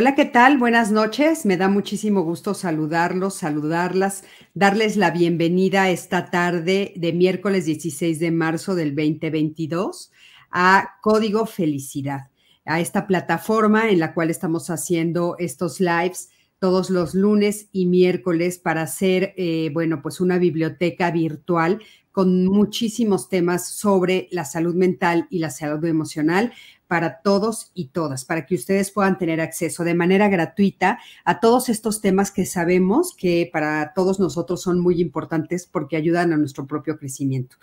Hola, ¿qué tal? Buenas noches. Me da muchísimo gusto saludarlos, saludarlas, darles la bienvenida esta tarde de miércoles 16 de marzo del 2022 a Código Felicidad, a esta plataforma en la cual estamos haciendo estos lives todos los lunes y miércoles para hacer, eh, bueno, pues una biblioteca virtual con muchísimos temas sobre la salud mental y la salud emocional para todos y todas, para que ustedes puedan tener acceso de manera gratuita a todos estos temas que sabemos que para todos nosotros son muy importantes porque ayudan a nuestro propio crecimiento.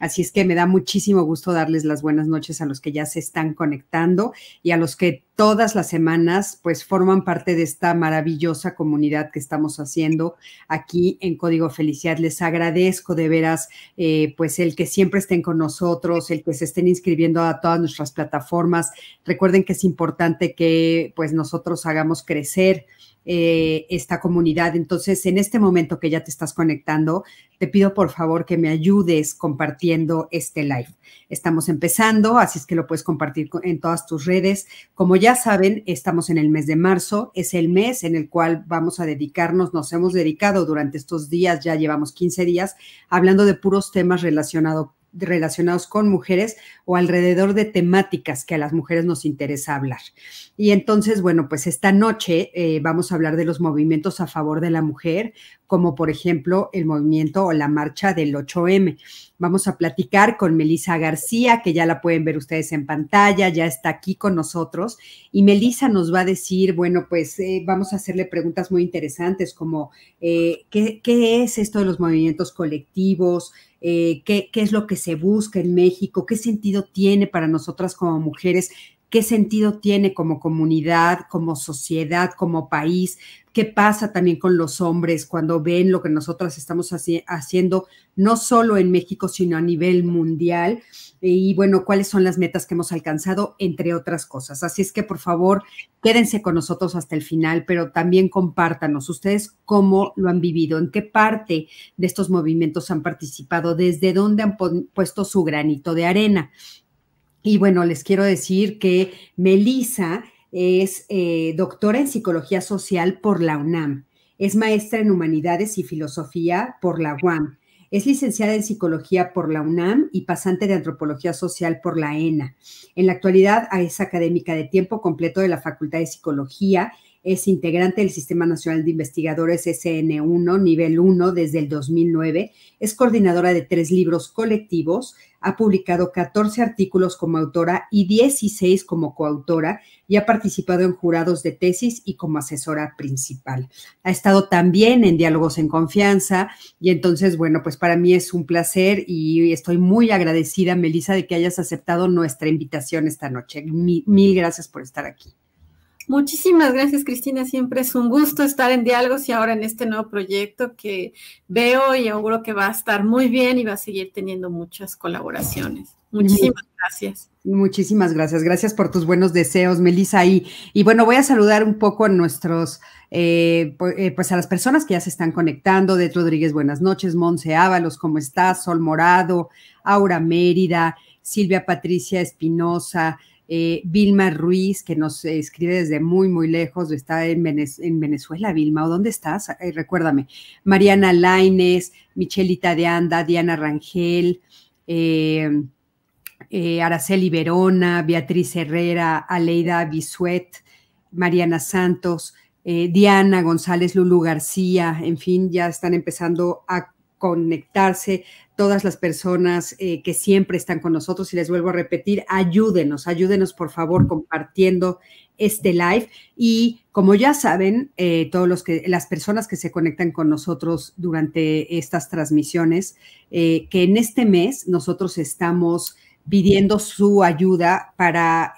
Así es que me da muchísimo gusto darles las buenas noches a los que ya se están conectando y a los que todas las semanas pues forman parte de esta maravillosa comunidad que estamos haciendo aquí en Código Felicidad. Les agradezco de veras eh, pues el que siempre estén con nosotros, el que se estén inscribiendo a todas nuestras plataformas. Recuerden que es importante que pues nosotros hagamos crecer eh, esta comunidad. Entonces, en este momento que ya te estás conectando, te pido por favor que me ayudes compartiendo este live. Estamos empezando, así es que lo puedes compartir en todas tus redes. Como ya saben, estamos en el mes de marzo, es el mes en el cual vamos a dedicarnos, nos hemos dedicado durante estos días, ya llevamos 15 días, hablando de puros temas relacionados relacionados con mujeres o alrededor de temáticas que a las mujeres nos interesa hablar. Y entonces, bueno, pues esta noche eh, vamos a hablar de los movimientos a favor de la mujer, como por ejemplo el movimiento o la marcha del 8M. Vamos a platicar con Melisa García, que ya la pueden ver ustedes en pantalla, ya está aquí con nosotros. Y Melisa nos va a decir, bueno, pues eh, vamos a hacerle preguntas muy interesantes como, eh, ¿qué, ¿qué es esto de los movimientos colectivos? Eh, qué, qué, es lo que se busca en México, qué sentido tiene para nosotras como mujeres, qué sentido tiene como comunidad, como sociedad, como país, qué pasa también con los hombres cuando ven lo que nosotras estamos haciendo, no solo en México, sino a nivel mundial. Y bueno, cuáles son las metas que hemos alcanzado, entre otras cosas. Así es que por favor, quédense con nosotros hasta el final, pero también compártanos ustedes cómo lo han vivido, en qué parte de estos movimientos han participado, desde dónde han puesto su granito de arena. Y bueno, les quiero decir que Melissa es eh, doctora en psicología social por la UNAM, es maestra en humanidades y filosofía por la UAM, es licenciada en psicología por la UNAM y pasante de antropología social por la ENA. En la actualidad es académica de tiempo completo de la Facultad de Psicología es integrante del Sistema Nacional de Investigadores SN1, nivel 1, desde el 2009. Es coordinadora de tres libros colectivos. Ha publicado 14 artículos como autora y 16 como coautora y ha participado en jurados de tesis y como asesora principal. Ha estado también en Diálogos en Confianza y entonces, bueno, pues para mí es un placer y estoy muy agradecida, Melissa, de que hayas aceptado nuestra invitación esta noche. mil gracias por estar aquí. Muchísimas gracias, Cristina. Siempre es un gusto estar en diálogos y ahora en este nuevo proyecto que veo y auguro que va a estar muy bien y va a seguir teniendo muchas colaboraciones. Muchísimas gracias. Muchísimas gracias. Gracias por tus buenos deseos, Melissa. Y, y bueno, voy a saludar un poco a nuestros, eh, eh, pues a las personas que ya se están conectando. De Rodríguez, buenas noches. Monse Ábalos, ¿cómo estás? Sol Morado, Aura Mérida, Silvia Patricia Espinosa, eh, Vilma Ruiz, que nos escribe desde muy, muy lejos, está en, Venezuela, Vilma, ¿o dónde estás? recuérdame. Mariana Laines, Michelita de Anda, Diana Rangel, eh, eh, Araceli Verona, Beatriz Herrera, Aleida Bisuet, Mariana Santos, Diana González, Lulu García, en fin, ya están empezando a conectarse todas las personas eh, que siempre están con nosotros y les vuelvo a repetir, ayúdenos, ayúdenos por favor compartiendo este live. Y como ya saben, eh, todos los que las personas que se conectan con nosotros durante estas transmisiones, eh, que en este mes nosotros estamos pidiendo su ayuda para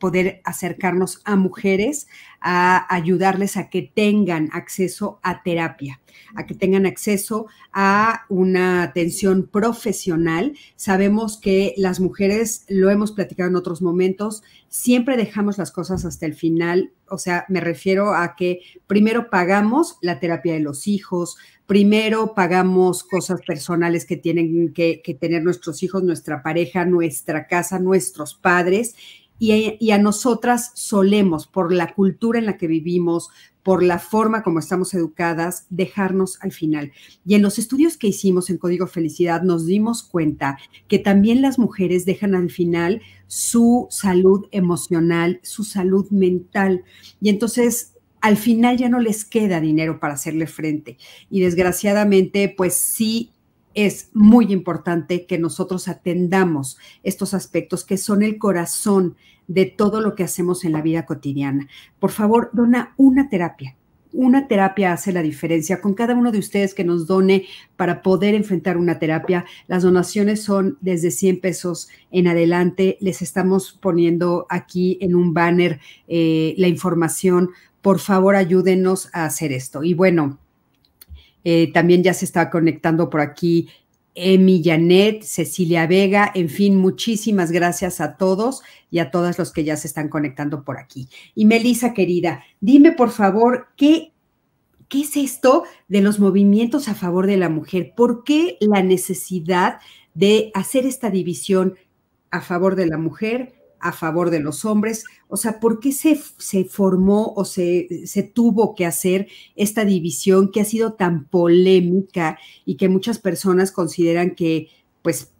poder acercarnos a mujeres a ayudarles a que tengan acceso a terapia, a que tengan acceso a una atención profesional. Sabemos que las mujeres, lo hemos platicado en otros momentos, siempre dejamos las cosas hasta el final. O sea, me refiero a que primero pagamos la terapia de los hijos, primero pagamos cosas personales que tienen que, tener nuestros hijos, nuestra pareja, nuestra casa, nuestros padres. Y, a nosotras solemos, por la cultura en la que vivimos, por la forma como estamos educadas, dejarnos al final. Y en los estudios que hicimos en Código Felicidad nos dimos cuenta que también las mujeres dejan al final su salud emocional, su salud mental. Y entonces al final ya no les queda dinero para hacerle frente. Y desgraciadamente, pues sí es muy importante que nosotros atendamos estos aspectos que son el corazón de todo lo que hacemos en la vida cotidiana. Por favor, dona una terapia. Una terapia hace la diferencia. Con cada uno de ustedes que nos done para poder enfrentar una terapia, las donaciones son desde 100 pesos en adelante. Les estamos poniendo aquí en un banner eh, la información por favor ayúdenos a hacer esto. Y bueno, eh, también ya se está conectando por aquí Emi Janet, Cecilia Vega, en fin, muchísimas gracias a todos y a todas los que ya se están conectando por aquí. Y Melisa, querida, dime por favor, ¿qué, ¿qué es esto de los movimientos a favor de la mujer? ¿Por qué la necesidad de hacer esta división a favor de la mujer, a favor de los hombres? O sea, ¿por qué se, se formó o se, se, tuvo que hacer esta división que ha sido tan polémica y que muchas personas consideran que, pues,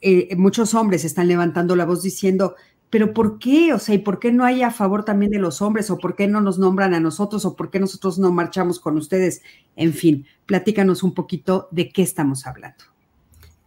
eh, muchos hombres están levantando la voz diciendo, pero ¿por qué? O sea, ¿y por qué no hay a favor también de los hombres? ¿O por qué no nos nombran a nosotros? ¿O por qué nosotros no marchamos con ustedes? En fin, platícanos un poquito de qué estamos hablando.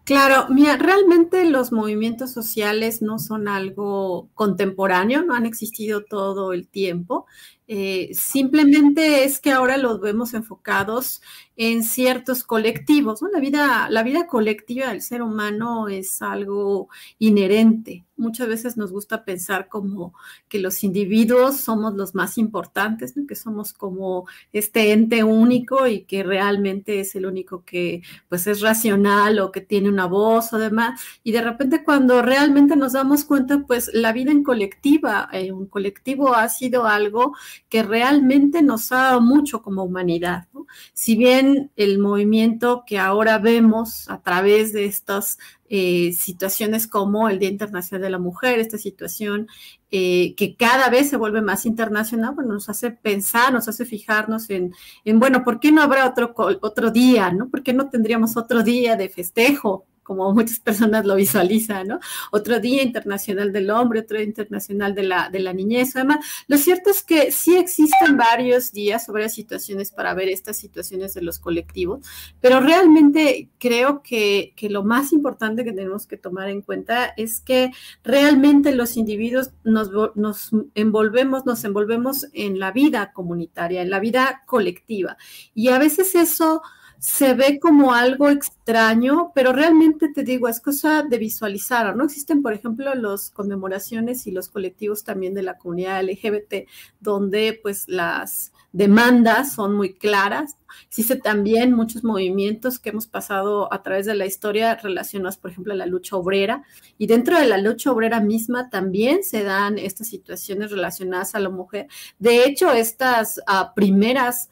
Claro, mira, realmente los movimientos sociales no son algo contemporáneo, no han existido todo el tiempo. Eh, simplemente es que ahora los vemos enfocados en ciertos colectivos. La, vida, la vida colectiva del ser humano es algo inherente. Muchas veces nos gusta pensar como que los individuos somos los más importantes, que somos como este ente único y que realmente es el único que pues es racional o que tiene una voz o demás. Y de repente cuando realmente nos damos cuenta, pues la vida en colectiva, en un colectivo ha sido algo que realmente nos ha dado mucho como humanidad. Si bien el movimiento que ahora vemos a través de estas eh, situaciones como el Día Internacional de la Mujer, esta situación eh, que cada vez se vuelve más internacional, bueno, nos hace pensar, nos hace fijarnos en, en, bueno, ¿por qué no habrá otro, otro día, no? ¿Por qué no tendríamos otro día de festejo como muchas personas lo visualizan, ¿no? Otro Día Internacional del Hombre, otro Día Internacional de la, de la Niñez. Además, lo cierto es que sí existen varios días varias situaciones para ver estas situaciones de los colectivos, pero realmente creo que, que lo más importante que tenemos que tomar en cuenta es que realmente los individuos nos, nos envolvemos, nos envolvemos en la vida comunitaria, en la vida colectiva. Y a veces eso se ve como algo extraño, pero realmente te digo, es cosa de visualizar. No existen, por ejemplo, las conmemoraciones y los colectivos también de la comunidad LGBT, donde pues las demandas son muy claras. Existen también muchos movimientos que hemos pasado a través de la historia relacionados, por ejemplo, a la lucha obrera. Y dentro de la lucha obrera misma también se dan estas situaciones relacionadas a la mujer. De hecho, estas ah, primeras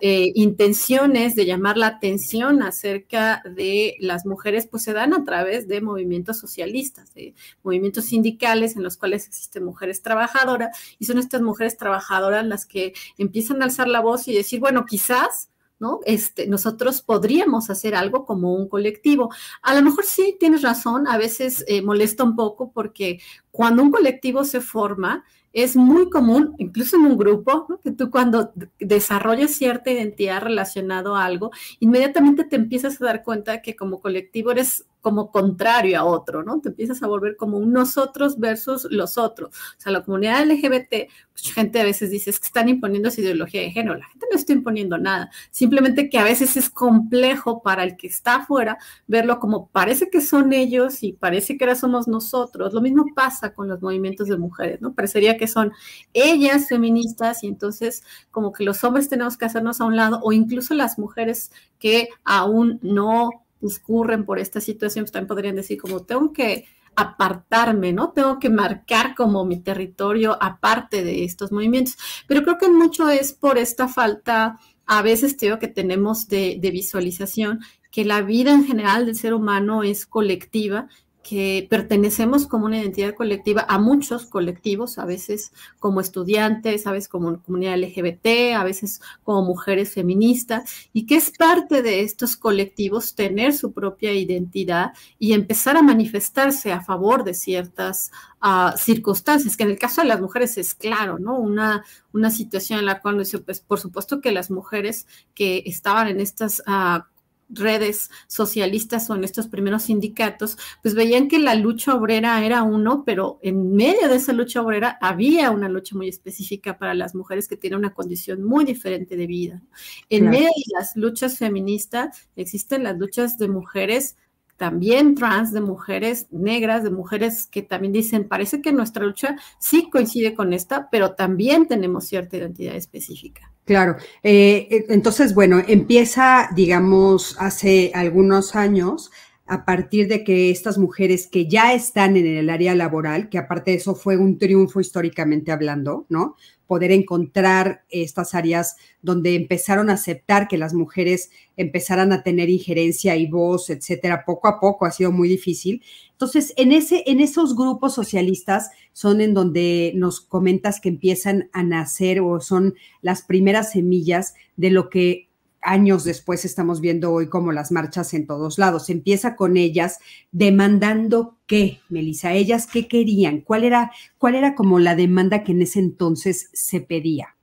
eh, intenciones de llamar la atención acerca de las mujeres, pues se dan a través de movimientos socialistas, de movimientos sindicales en los cuales existen mujeres trabajadoras y son estas mujeres trabajadoras las que empiezan a alzar la voz y decir, bueno, quizás ¿no? Este, nosotros podríamos hacer algo como un colectivo. A lo mejor sí tienes razón, a veces eh, molesta un poco porque cuando un colectivo se forma, es muy común, incluso en un grupo, que tú cuando desarrollas cierta identidad relacionado a algo, inmediatamente te empiezas a dar cuenta que como colectivo eres como contrario a otro, ¿no? Te empiezas a volver como un nosotros versus los otros. O sea, la comunidad LGBT, pues gente a veces dice, es que están imponiendo su ideología de género. La gente no está imponiendo nada. Simplemente que a veces es complejo para el que está afuera verlo como parece que son ellos y parece que ahora somos nosotros. Lo mismo pasa con los movimientos de mujeres, ¿no? Parecería que son ellas feministas y entonces como que los hombres tenemos que hacernos a un lado o incluso las mujeres que aún no discurren por esta situación, pues también podrían decir como tengo que apartarme, ¿no? Tengo que marcar como mi territorio aparte de estos movimientos. Pero creo que mucho es por esta falta, a veces creo que tenemos de, de visualización, que la vida en general del ser humano es colectiva que pertenecemos como una identidad colectiva a muchos colectivos, a veces como estudiantes, a veces como comunidad LGBT, a veces como mujeres feministas, y que es parte de estos colectivos tener su propia identidad y empezar a manifestarse a favor de ciertas uh, circunstancias, que en el caso de las mujeres es claro, ¿no? Una, una situación en la cual, pues, por supuesto que las mujeres que estaban en estas... Uh, redes socialistas o en estos primeros sindicatos, pues veían que la lucha obrera era uno, pero en medio de esa lucha obrera había una lucha muy específica para las mujeres que tienen una condición muy diferente de vida. En medio de las luchas feministas existen las luchas de mujeres también trans, de mujeres negras, de mujeres que también dicen, parece que nuestra lucha sí coincide con esta, pero también tenemos cierta identidad específica. Claro. Eh, eh, entonces, bueno, empieza, digamos, hace algunos años, a partir de que estas mujeres que ya están en el área laboral, que aparte de eso fue un triunfo históricamente hablando, ¿no? poder encontrar estas áreas donde empezaron a aceptar que las mujeres empezaran a tener injerencia y voz, etcétera, poco a poco ha sido muy difícil. Entonces, en, ese, en esos grupos socialistas son en donde nos comentas que empiezan a nacer o son las primeras semillas de lo que años después estamos viendo hoy como las marchas en todos lados. Empieza con ellas demandando qué, Melissa, ellas qué querían, cuál era, cuál era como la demanda que en ese entonces se pedía.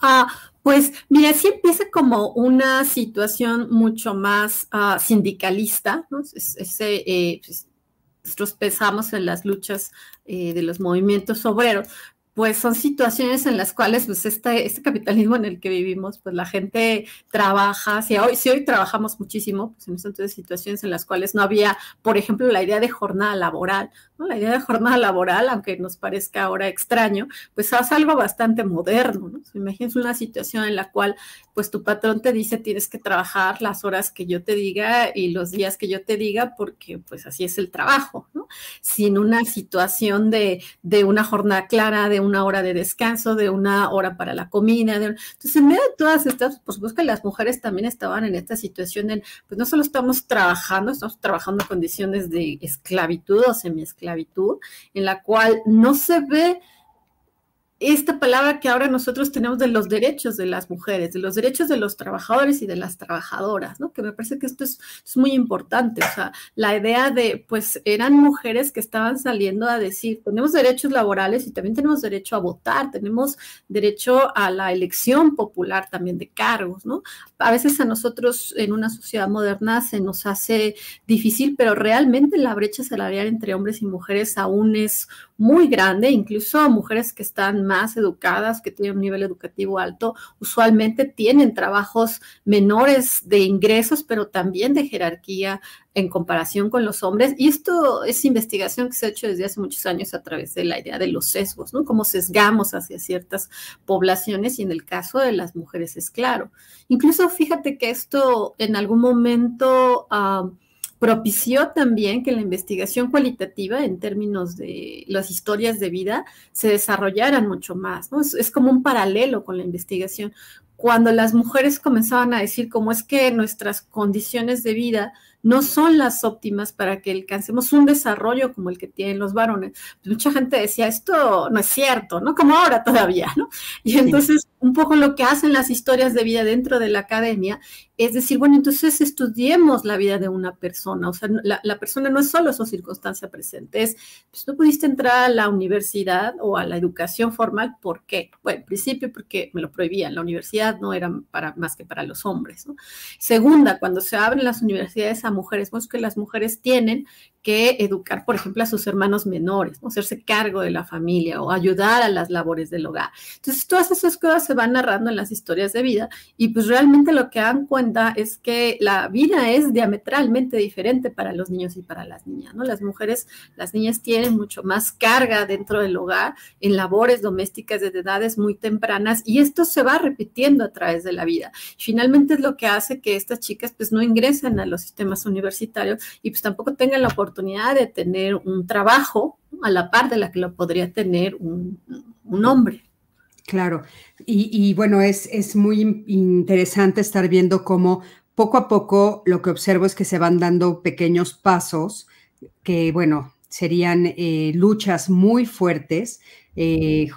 Ah, pues mira, sí empieza como una situación mucho más ah, sindicalista, ¿no? Eh, pues, nosotros pensamos en las luchas eh, de los movimientos obreros, pues son situaciones en las cuales pues este, este capitalismo en el que vivimos, pues la gente trabaja, si hoy, si hoy trabajamos muchísimo, pues en estas situaciones en las cuales no había, por ejemplo, la idea de jornada laboral, ¿no? La idea de jornada laboral, aunque nos parezca ahora extraño, pues es algo bastante moderno, ¿no? Imagínense una situación en la cual pues tu patrón te dice tienes que trabajar las horas que yo te diga y los días que yo te diga porque pues así es el trabajo, ¿no? Sin una situación de, de una jornada clara, de una hora de descanso, de una hora para la comida. Entonces, en medio de todas estas, por supuesto que las mujeres también estaban en esta situación de, pues no solo estamos trabajando, estamos trabajando en condiciones de esclavitud o semi-esclavitud, en la cual no se ve esta palabra que ahora nosotros tenemos de los derechos de las mujeres, de los derechos de los trabajadores y de las trabajadoras, ¿no? Que me parece que esto es, muy importante. O sea, la idea de, pues, eran mujeres que estaban saliendo a decir, tenemos derechos laborales y también tenemos derecho a votar, tenemos derecho a la elección popular también de cargos, ¿no? A veces a nosotros en una sociedad moderna se nos hace difícil, pero realmente la brecha salarial entre hombres y mujeres aún es muy grande, incluso mujeres que están más educadas, que tienen un nivel educativo alto, usualmente tienen trabajos menores de ingresos, pero también de jerarquía en comparación con los hombres. Y esto es investigación que se ha hecho desde hace muchos años a través de la idea de los sesgos, ¿no? Cómo sesgamos hacia ciertas poblaciones y en el caso de las mujeres es claro. Incluso fíjate que esto en algún momento... Uh, propició también que la investigación cualitativa en términos de las historias de vida se desarrollaran mucho más, ¿no? Es, como un paralelo con la investigación. Cuando las mujeres comenzaban a decir cómo es que nuestras condiciones de vida no son las óptimas para que alcancemos un desarrollo como el que tienen los varones, pues mucha gente decía, esto no es cierto, ¿no? Como ahora todavía, ¿no? Y entonces un poco lo que hacen las historias de vida dentro de la academia es decir, bueno, entonces estudiemos la vida de una persona, o sea, la, persona no es solo su circunstancia presente, es, pues no pudiste entrar a la universidad o a la educación formal, ¿por qué? Bueno, en principio porque me lo prohibían, la universidad no era para, más que para los hombres, ¿no? Segunda, cuando se abren las universidades a mujeres, pues que las mujeres tienen que educar, por ejemplo, a sus hermanos menores, ¿no? hacerse cargo de la familia o ayudar a las labores del hogar. Entonces, todas esas cosas se van narrando en las historias de vida y pues realmente lo que dan cuenta es que la vida es diametralmente diferente para los niños y para las niñas, ¿no? Las mujeres, las niñas tienen mucho más carga dentro del hogar en labores domésticas de edades muy tempranas y esto se va repitiendo a través de la vida. Finalmente es lo que hace que estas chicas pues no ingresen a los sistemas universitarios y pues tampoco tengan la oportunidad de tener un trabajo a la par de la que lo podría tener un, hombre. Claro, y, bueno, es, es, muy interesante estar viendo cómo poco a poco lo que observo es que se van dando pequeños pasos que, bueno, serían eh, luchas muy fuertes, eh,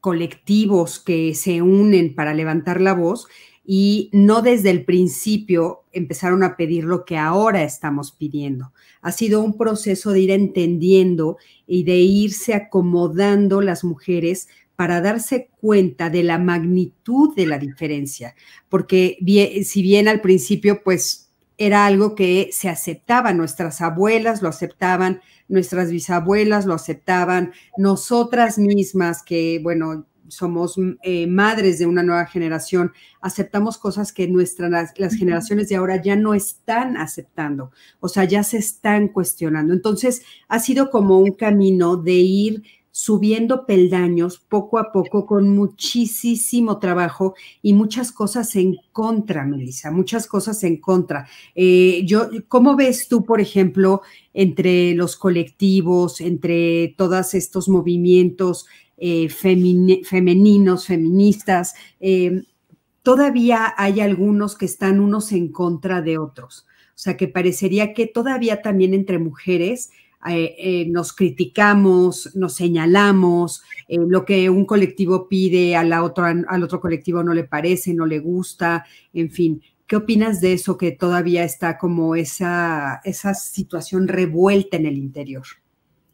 colectivos que se unen para levantar la voz y no desde el principio empezaron a pedir lo que ahora estamos pidiendo. Ha sido un proceso de ir entendiendo y de irse acomodando las mujeres para darse cuenta de la magnitud de la diferencia, porque si bien al principio pues era algo que se aceptaba, nuestras abuelas lo aceptaban, nuestras bisabuelas lo aceptaban, nosotras mismas que bueno, somos eh, madres de una nueva generación, aceptamos cosas que nuestras, las generaciones de ahora ya no están aceptando, o sea, ya se están cuestionando. Entonces, ha sido como un camino de ir subiendo peldaños poco a poco con muchísimo trabajo y muchas cosas en contra, Melissa, muchas cosas en contra. Eh, yo, ¿Cómo ves tú, por ejemplo, entre los colectivos, entre todos estos movimientos? Eh, femeninos, feministas, eh, todavía hay algunos que están unos en contra de otros. O sea, que parecería que todavía también entre mujeres eh, nos criticamos, nos señalamos, lo que un colectivo pide a la al otro colectivo no le parece, no le gusta, en fin. ¿Qué opinas de eso que todavía está como esa, esa situación revuelta en el interior?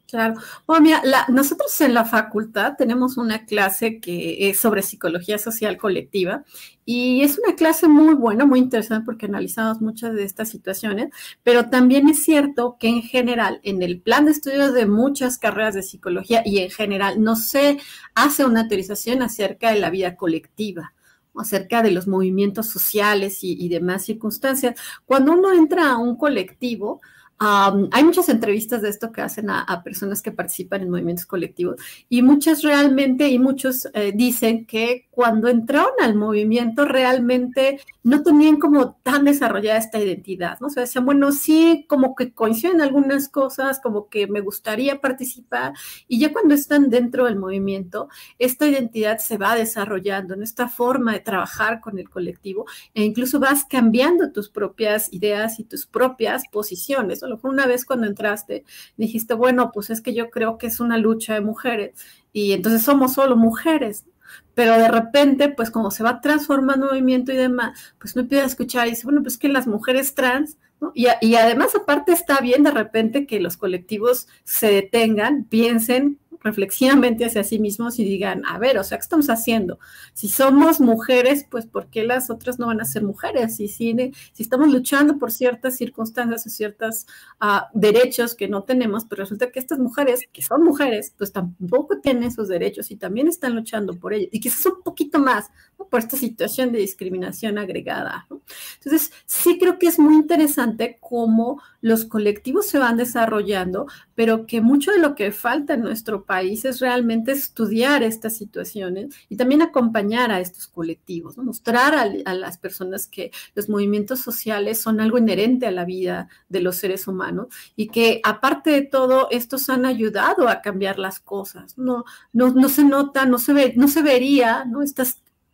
Claro. Bueno, mira, nosotros en la facultad tenemos una clase que es sobre psicología social colectiva y es una clase muy buena, muy interesante porque analizamos muchas de estas situaciones, pero también es cierto que en general, en el plan de estudios de muchas carreras de psicología y en general, no se hace una teorización acerca de la vida colectiva acerca de los movimientos sociales y, y demás circunstancias. Cuando uno entra a un colectivo, hay muchas entrevistas de esto que hacen a, personas que participan en movimientos colectivos y muchas realmente y muchos eh, dicen que cuando entraron al movimiento realmente no tenían como tan desarrollada esta identidad, ¿no? O sea, decían, bueno, sí, como que coinciden algunas cosas, como que me gustaría participar y ya cuando están dentro del movimiento, esta identidad se va desarrollando en esta forma de trabajar con el colectivo e incluso vas cambiando tus propias ideas y tus propias posiciones a lo mejor una vez cuando entraste dijiste, bueno, pues es que yo creo que es una lucha de mujeres y entonces somos solo mujeres. Pero de repente, pues como se va transformando el movimiento y demás, pues me pide escuchar y dice, bueno, pues que las mujeres trans, ¿no? y, y además aparte está bien de repente que los colectivos se detengan, piensen reflexivamente hacia sí mismos y digan, a ver, o sea, ¿qué estamos haciendo? Si somos mujeres, pues ¿por qué las otras no van a ser mujeres? Y si, si estamos luchando por ciertas circunstancias o ciertos ah, derechos que no tenemos, pero resulta que estas mujeres, que son mujeres, pues tampoco tienen esos derechos y también están luchando por ellos. Y quizás un poquito más por esta situación de discriminación agregada. Entonces, sí creo que es muy interesante cómo los colectivos se van desarrollando, pero que mucho de lo que falta en nuestro país es realmente estudiar estas situaciones y también acompañar a estos colectivos, mostrar a, las personas que los movimientos sociales son algo inherente a la vida de los seres humanos y que aparte de todo, estos han ayudado a cambiar las cosas. No, no, no se nota, no se, ve, no se vería ¿no? este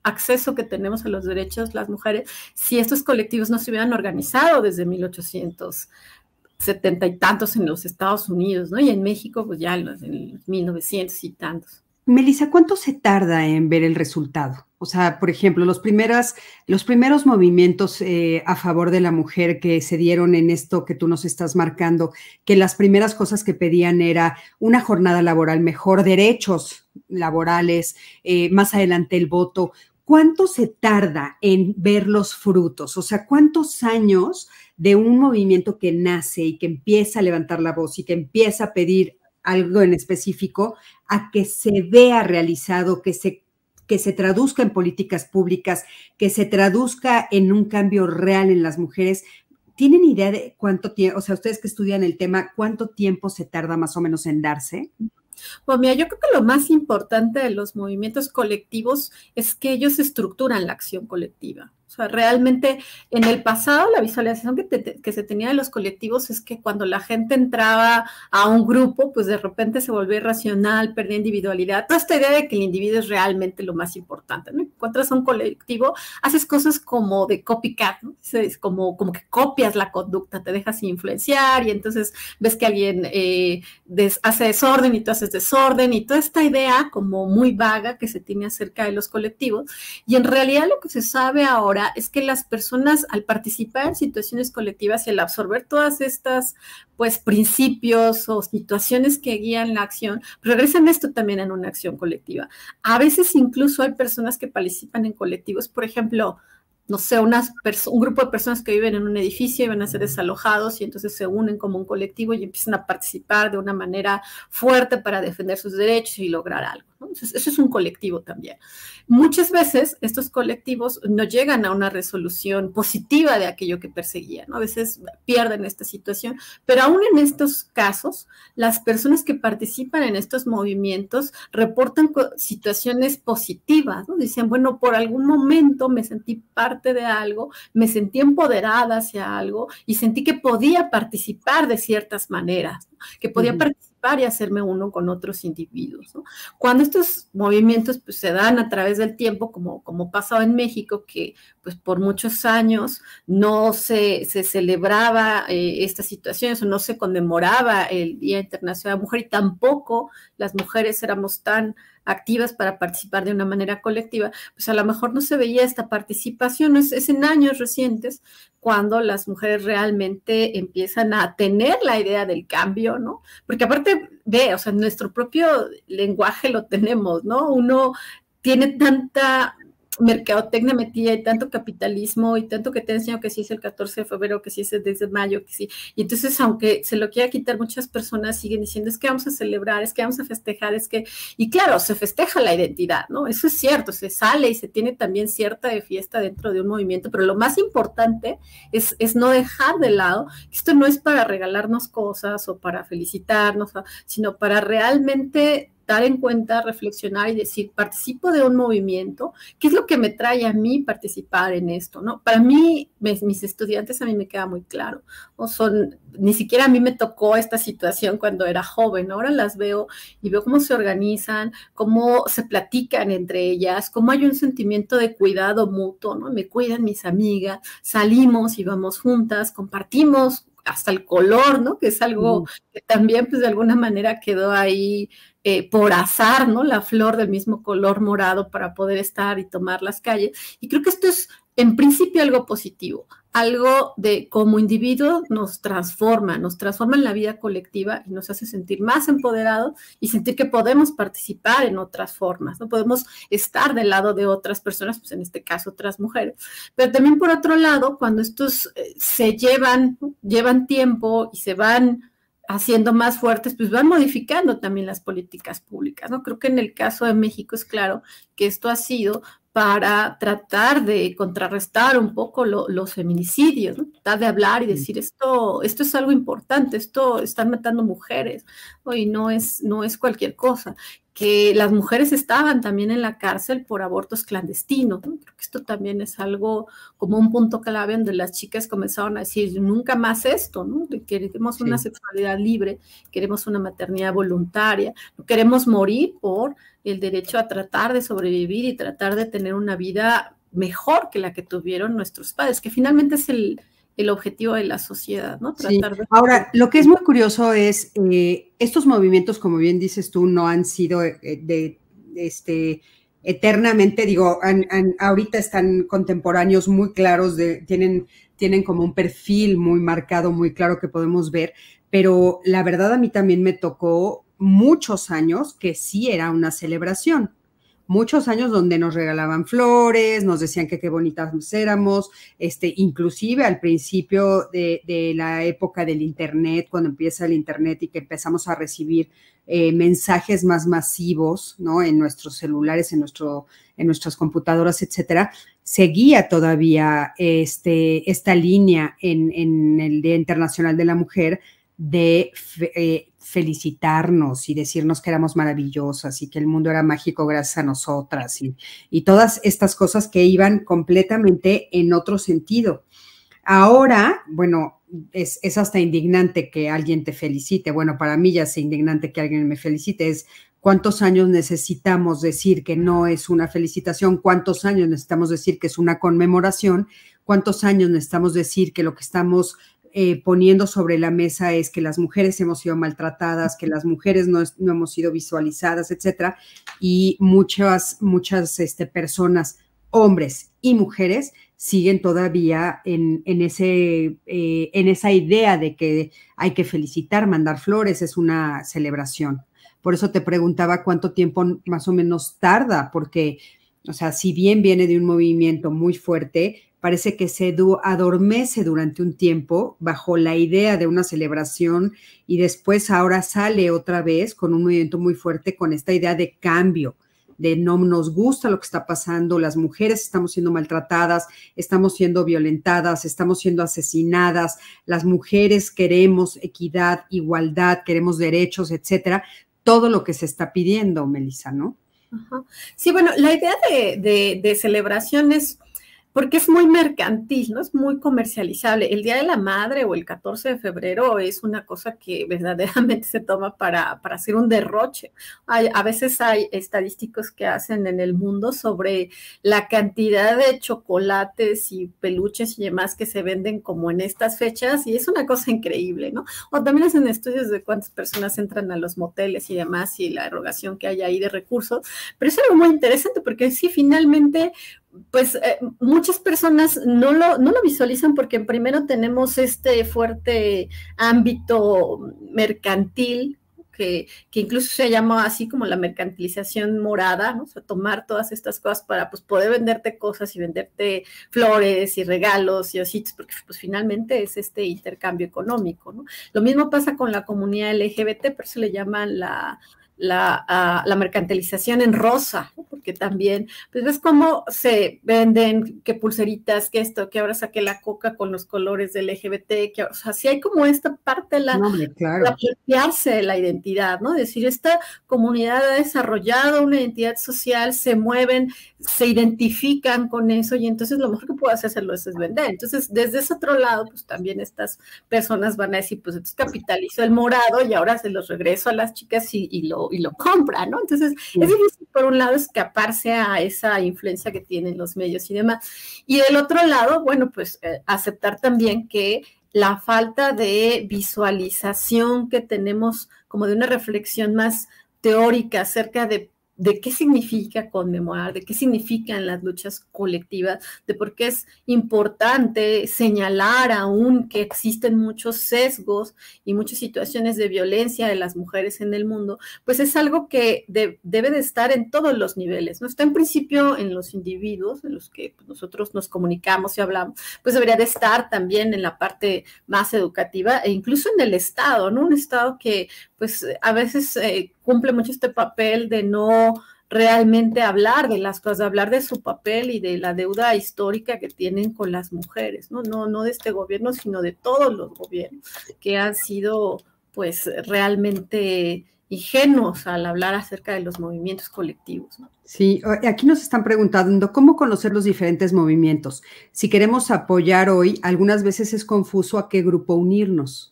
acceso que tenemos a los derechos las mujeres si estos colectivos no se hubieran organizado desde 1800 setenta y tantos en los Estados Unidos, ¿no? Y en México, pues ya en los, en 1900 y tantos. Melissa, ¿cuánto se tarda en ver el resultado? O sea, por ejemplo, los, primeras, los primeros movimientos eh, a favor de la mujer que se dieron en esto que tú nos estás marcando, que las primeras cosas que pedían era una jornada laboral mejor, derechos laborales, eh, más adelante el voto. ¿Cuánto se tarda en ver los frutos? O sea, ¿cuántos años de un movimiento que nace y que empieza a levantar la voz y que empieza a pedir algo en específico a que se vea realizado, que se que se traduzca en políticas públicas, que se traduzca en un cambio real en las mujeres. ¿Tienen idea de cuánto tiempo, o sea, ustedes que estudian el tema, cuánto tiempo se tarda más o menos en darse? Pues mira, yo creo que lo más importante de los movimientos colectivos es que ellos estructuran la acción colectiva. O sea, realmente en el pasado la visualización que, se tenía de los colectivos es que cuando la gente entraba a un grupo, pues de repente se volvía irracional, perdía individualidad. Toda esta idea de que el individuo es realmente lo más importante, ¿no? Encuentras un colectivo, haces cosas como de copycat, como, como que copias la conducta, te dejas influenciar y entonces ves que alguien eh, hace desorden y tú haces desorden y toda esta idea como muy vaga que se tiene acerca de los colectivos. Y en realidad lo que se sabe ahora es que las personas al participar en situaciones colectivas y al absorber todas estas pues principios o situaciones que guían la acción, regresan esto también en una acción colectiva. A veces incluso hay personas que participan en colectivos, por ejemplo, no sé, un grupo de personas que viven en un edificio y van a ser desalojados y entonces se unen como un colectivo y empiezan a participar de una manera fuerte para defender sus derechos y lograr algo eso es un colectivo también. Muchas veces estos colectivos no llegan a una resolución positiva de aquello que perseguían, a veces pierden esta situación, pero aún en estos casos, las personas que participan en estos movimientos reportan situaciones positivas, dicen, bueno, por algún momento me sentí parte de algo, me sentí empoderada hacia algo y sentí que podía participar de ciertas maneras, que podía participar y hacerme uno con otros individuos. Cuando estos movimientos pues, se dan a través del tiempo, como, como pasaba en México, que pues por muchos años no se, se celebraba eh, estas situaciones o no se conmemoraba el Día Internacional de la Mujer y tampoco las mujeres éramos tan activas para participar de una manera colectiva, pues a lo mejor no se veía esta participación, es, es, en años recientes cuando las mujeres realmente empiezan a tener la idea del cambio, ¿no? Porque aparte, ve, o sea, nuestro propio lenguaje lo tenemos, ¿no? Uno tiene tanta mercadotecnia metida y tanto capitalismo y tanto que te enseño que sí es el 14 de febrero, que sí es el 10 de mayo, que sí. Y entonces, aunque se lo quiera quitar, muchas personas siguen diciendo es que vamos a celebrar, es que vamos a festejar, es que, y claro, se festeja la identidad, ¿no? Eso es cierto, se sale y se tiene también cierta fiesta dentro de un movimiento, pero lo más importante es, es no dejar de lado que esto no es para regalarnos cosas o para felicitarnos, sino para realmente dar en cuenta, reflexionar y decir, participo de un movimiento, ¿qué es lo que me trae a mí participar en esto? ¿no? Para mí, mis, estudiantes a mí me queda muy claro, son, ni siquiera a mí me tocó esta situación cuando era joven, ahora las veo y veo cómo se organizan, cómo se platican entre ellas, cómo hay un sentimiento de cuidado mutuo, ¿no? Me cuidan mis amigas, salimos y vamos juntas, compartimos hasta el color, ¿no? Que es algo que también, pues, de alguna manera quedó ahí eh, por azar, ¿no? La flor del mismo color morado para poder estar y tomar las calles. Y creo que esto es, en principio, algo positivo, algo de como individuo nos transforma, nos transforma en la vida colectiva y nos hace sentir más empoderados y sentir que podemos participar en otras formas, no podemos estar del lado de otras personas, pues en este caso otras mujeres. Pero también por otro lado, cuando estos eh, se llevan, llevan tiempo y se van haciendo más fuertes, pues van modificando también las políticas públicas, ¿no? Creo que en el caso de México es claro que esto ha sido para tratar de contrarrestar un poco los feminicidios, ¿no? tratar de hablar y decir esto, esto es algo importante, esto están matando mujeres, y no es, no es cualquier cosa que las mujeres estaban también en la cárcel por abortos clandestinos. Creo que esto también es algo como un punto clave donde las chicas comenzaron a decir, nunca más esto, ¿no? Queremos una sexualidad libre, queremos una maternidad voluntaria, no queremos morir por el derecho a tratar de sobrevivir y tratar de tener una vida mejor que la que tuvieron nuestros padres, que finalmente es el, el objetivo de la sociedad, ¿no? Tratar Ahora, lo que es muy curioso es, eh, estos movimientos, como bien dices tú, no han sido eh, de, este, eternamente, digo, ahorita están contemporáneos muy claros, de, tienen, tienen como un perfil muy marcado, muy claro que podemos ver, pero la verdad a mí también me tocó muchos años que sí era una celebración muchos años donde nos regalaban flores, nos decían que qué bonitas éramos, este, inclusive al principio de, la época del Internet, cuando empieza el Internet y que empezamos a recibir eh, mensajes más masivos, ¿no? En nuestros celulares, en, nuestro, en nuestras computadoras, etcétera, seguía todavía este, esta línea en, el Día Internacional de la Mujer de eh, felicitarnos y decirnos que éramos maravillosas y que el mundo era mágico gracias a nosotras y, todas estas cosas que iban completamente en otro sentido. Ahora, bueno, es, es, hasta indignante que alguien te felicite. Bueno, para mí ya es indignante que alguien me felicite. Es cuántos años necesitamos decir que no es una felicitación, cuántos años necesitamos decir que es una conmemoración, cuántos años necesitamos decir que lo que estamos eh, poniendo sobre la mesa es que las mujeres hemos sido maltratadas, que las mujeres no, hemos sido visualizadas, etcétera, y muchas, muchas este, personas, hombres y mujeres, siguen todavía en, ese, eh, en esa idea de que hay que felicitar, mandar flores, es una celebración. Por eso te preguntaba cuánto tiempo más o menos tarda, porque, o sea, si bien viene de un movimiento muy fuerte, parece que se adormece durante un tiempo bajo la idea de una celebración y después ahora sale otra vez con un movimiento muy fuerte con esta idea de cambio, de no nos gusta lo que está pasando, las mujeres estamos siendo maltratadas, estamos siendo violentadas, estamos siendo asesinadas, las mujeres queremos equidad, igualdad, queremos derechos, etcétera, todo lo que se está pidiendo, Melissa, ¿no? Sí, bueno, la idea de, de, de celebraciones porque es muy mercantil, ¿no? Es muy comercializable. El Día de la Madre o el 14 de febrero es una cosa que verdaderamente se toma para, para hacer un derroche. Hay, a veces hay estadísticos que hacen en el mundo sobre la cantidad de chocolates y peluches y demás que se venden como en estas fechas y es una cosa increíble, ¿no? O también hacen estudios de cuántas personas entran a los moteles y demás y la erogación que hay ahí de recursos, pero es algo muy interesante porque sí, finalmente pues eh, muchas personas no lo, no lo visualizan porque primero tenemos este fuerte ámbito mercantil que, que, incluso se llama así como la mercantilización morada, ¿no? O sea, tomar todas estas cosas para pues, poder venderte cosas y venderte flores y regalos y ositos, porque pues finalmente es este intercambio económico, ¿no? Lo mismo pasa con la comunidad LGBT, por eso le llaman la la, la mercantilización en rosa, porque también, pues ves cómo se venden, qué pulseritas, que esto, que ahora saqué la coca con los colores del LGBT, que, o sea, sí hay como esta parte de la, no, claro. de la identidad, ¿no? Es decir, esta comunidad ha desarrollado una identidad social, se mueven, se identifican con eso y entonces lo mejor que puedo hacerlo es vender. Entonces, desde ese otro lado, pues también estas personas van a decir, pues entonces capitalizo el morado y ahora se los regreso a las chicas y, y lo, y lo compran, ¿no? Entonces, es difícil por un lado escaparse a esa influencia que tienen los medios y demás. Y del otro lado, bueno, pues eh, aceptar también que la falta de visualización que tenemos como de una reflexión más teórica acerca de de qué significa conmemorar, de qué significan las luchas colectivas, de por qué es importante señalar aún que existen muchos sesgos y muchas situaciones de violencia de las mujeres en el mundo, pues es algo que debe de estar en todos los niveles, ¿no? Está en principio en los individuos, en los que pues, nosotros nos comunicamos y hablamos, pues debería de estar también en la parte más educativa e incluso en el Estado, ¿no? Un Estado que pues a veces eh, cumple mucho este papel de no realmente hablar de las cosas, hablar de su papel y de la deuda histórica que tienen con las mujeres, ¿no? No, no de este gobierno, sino de todos los gobiernos que han sido pues realmente ingenuos al hablar acerca de los movimientos colectivos. Sí, aquí nos están preguntando cómo conocer los diferentes movimientos. Si queremos apoyar hoy, algunas veces es confuso a qué grupo unirnos.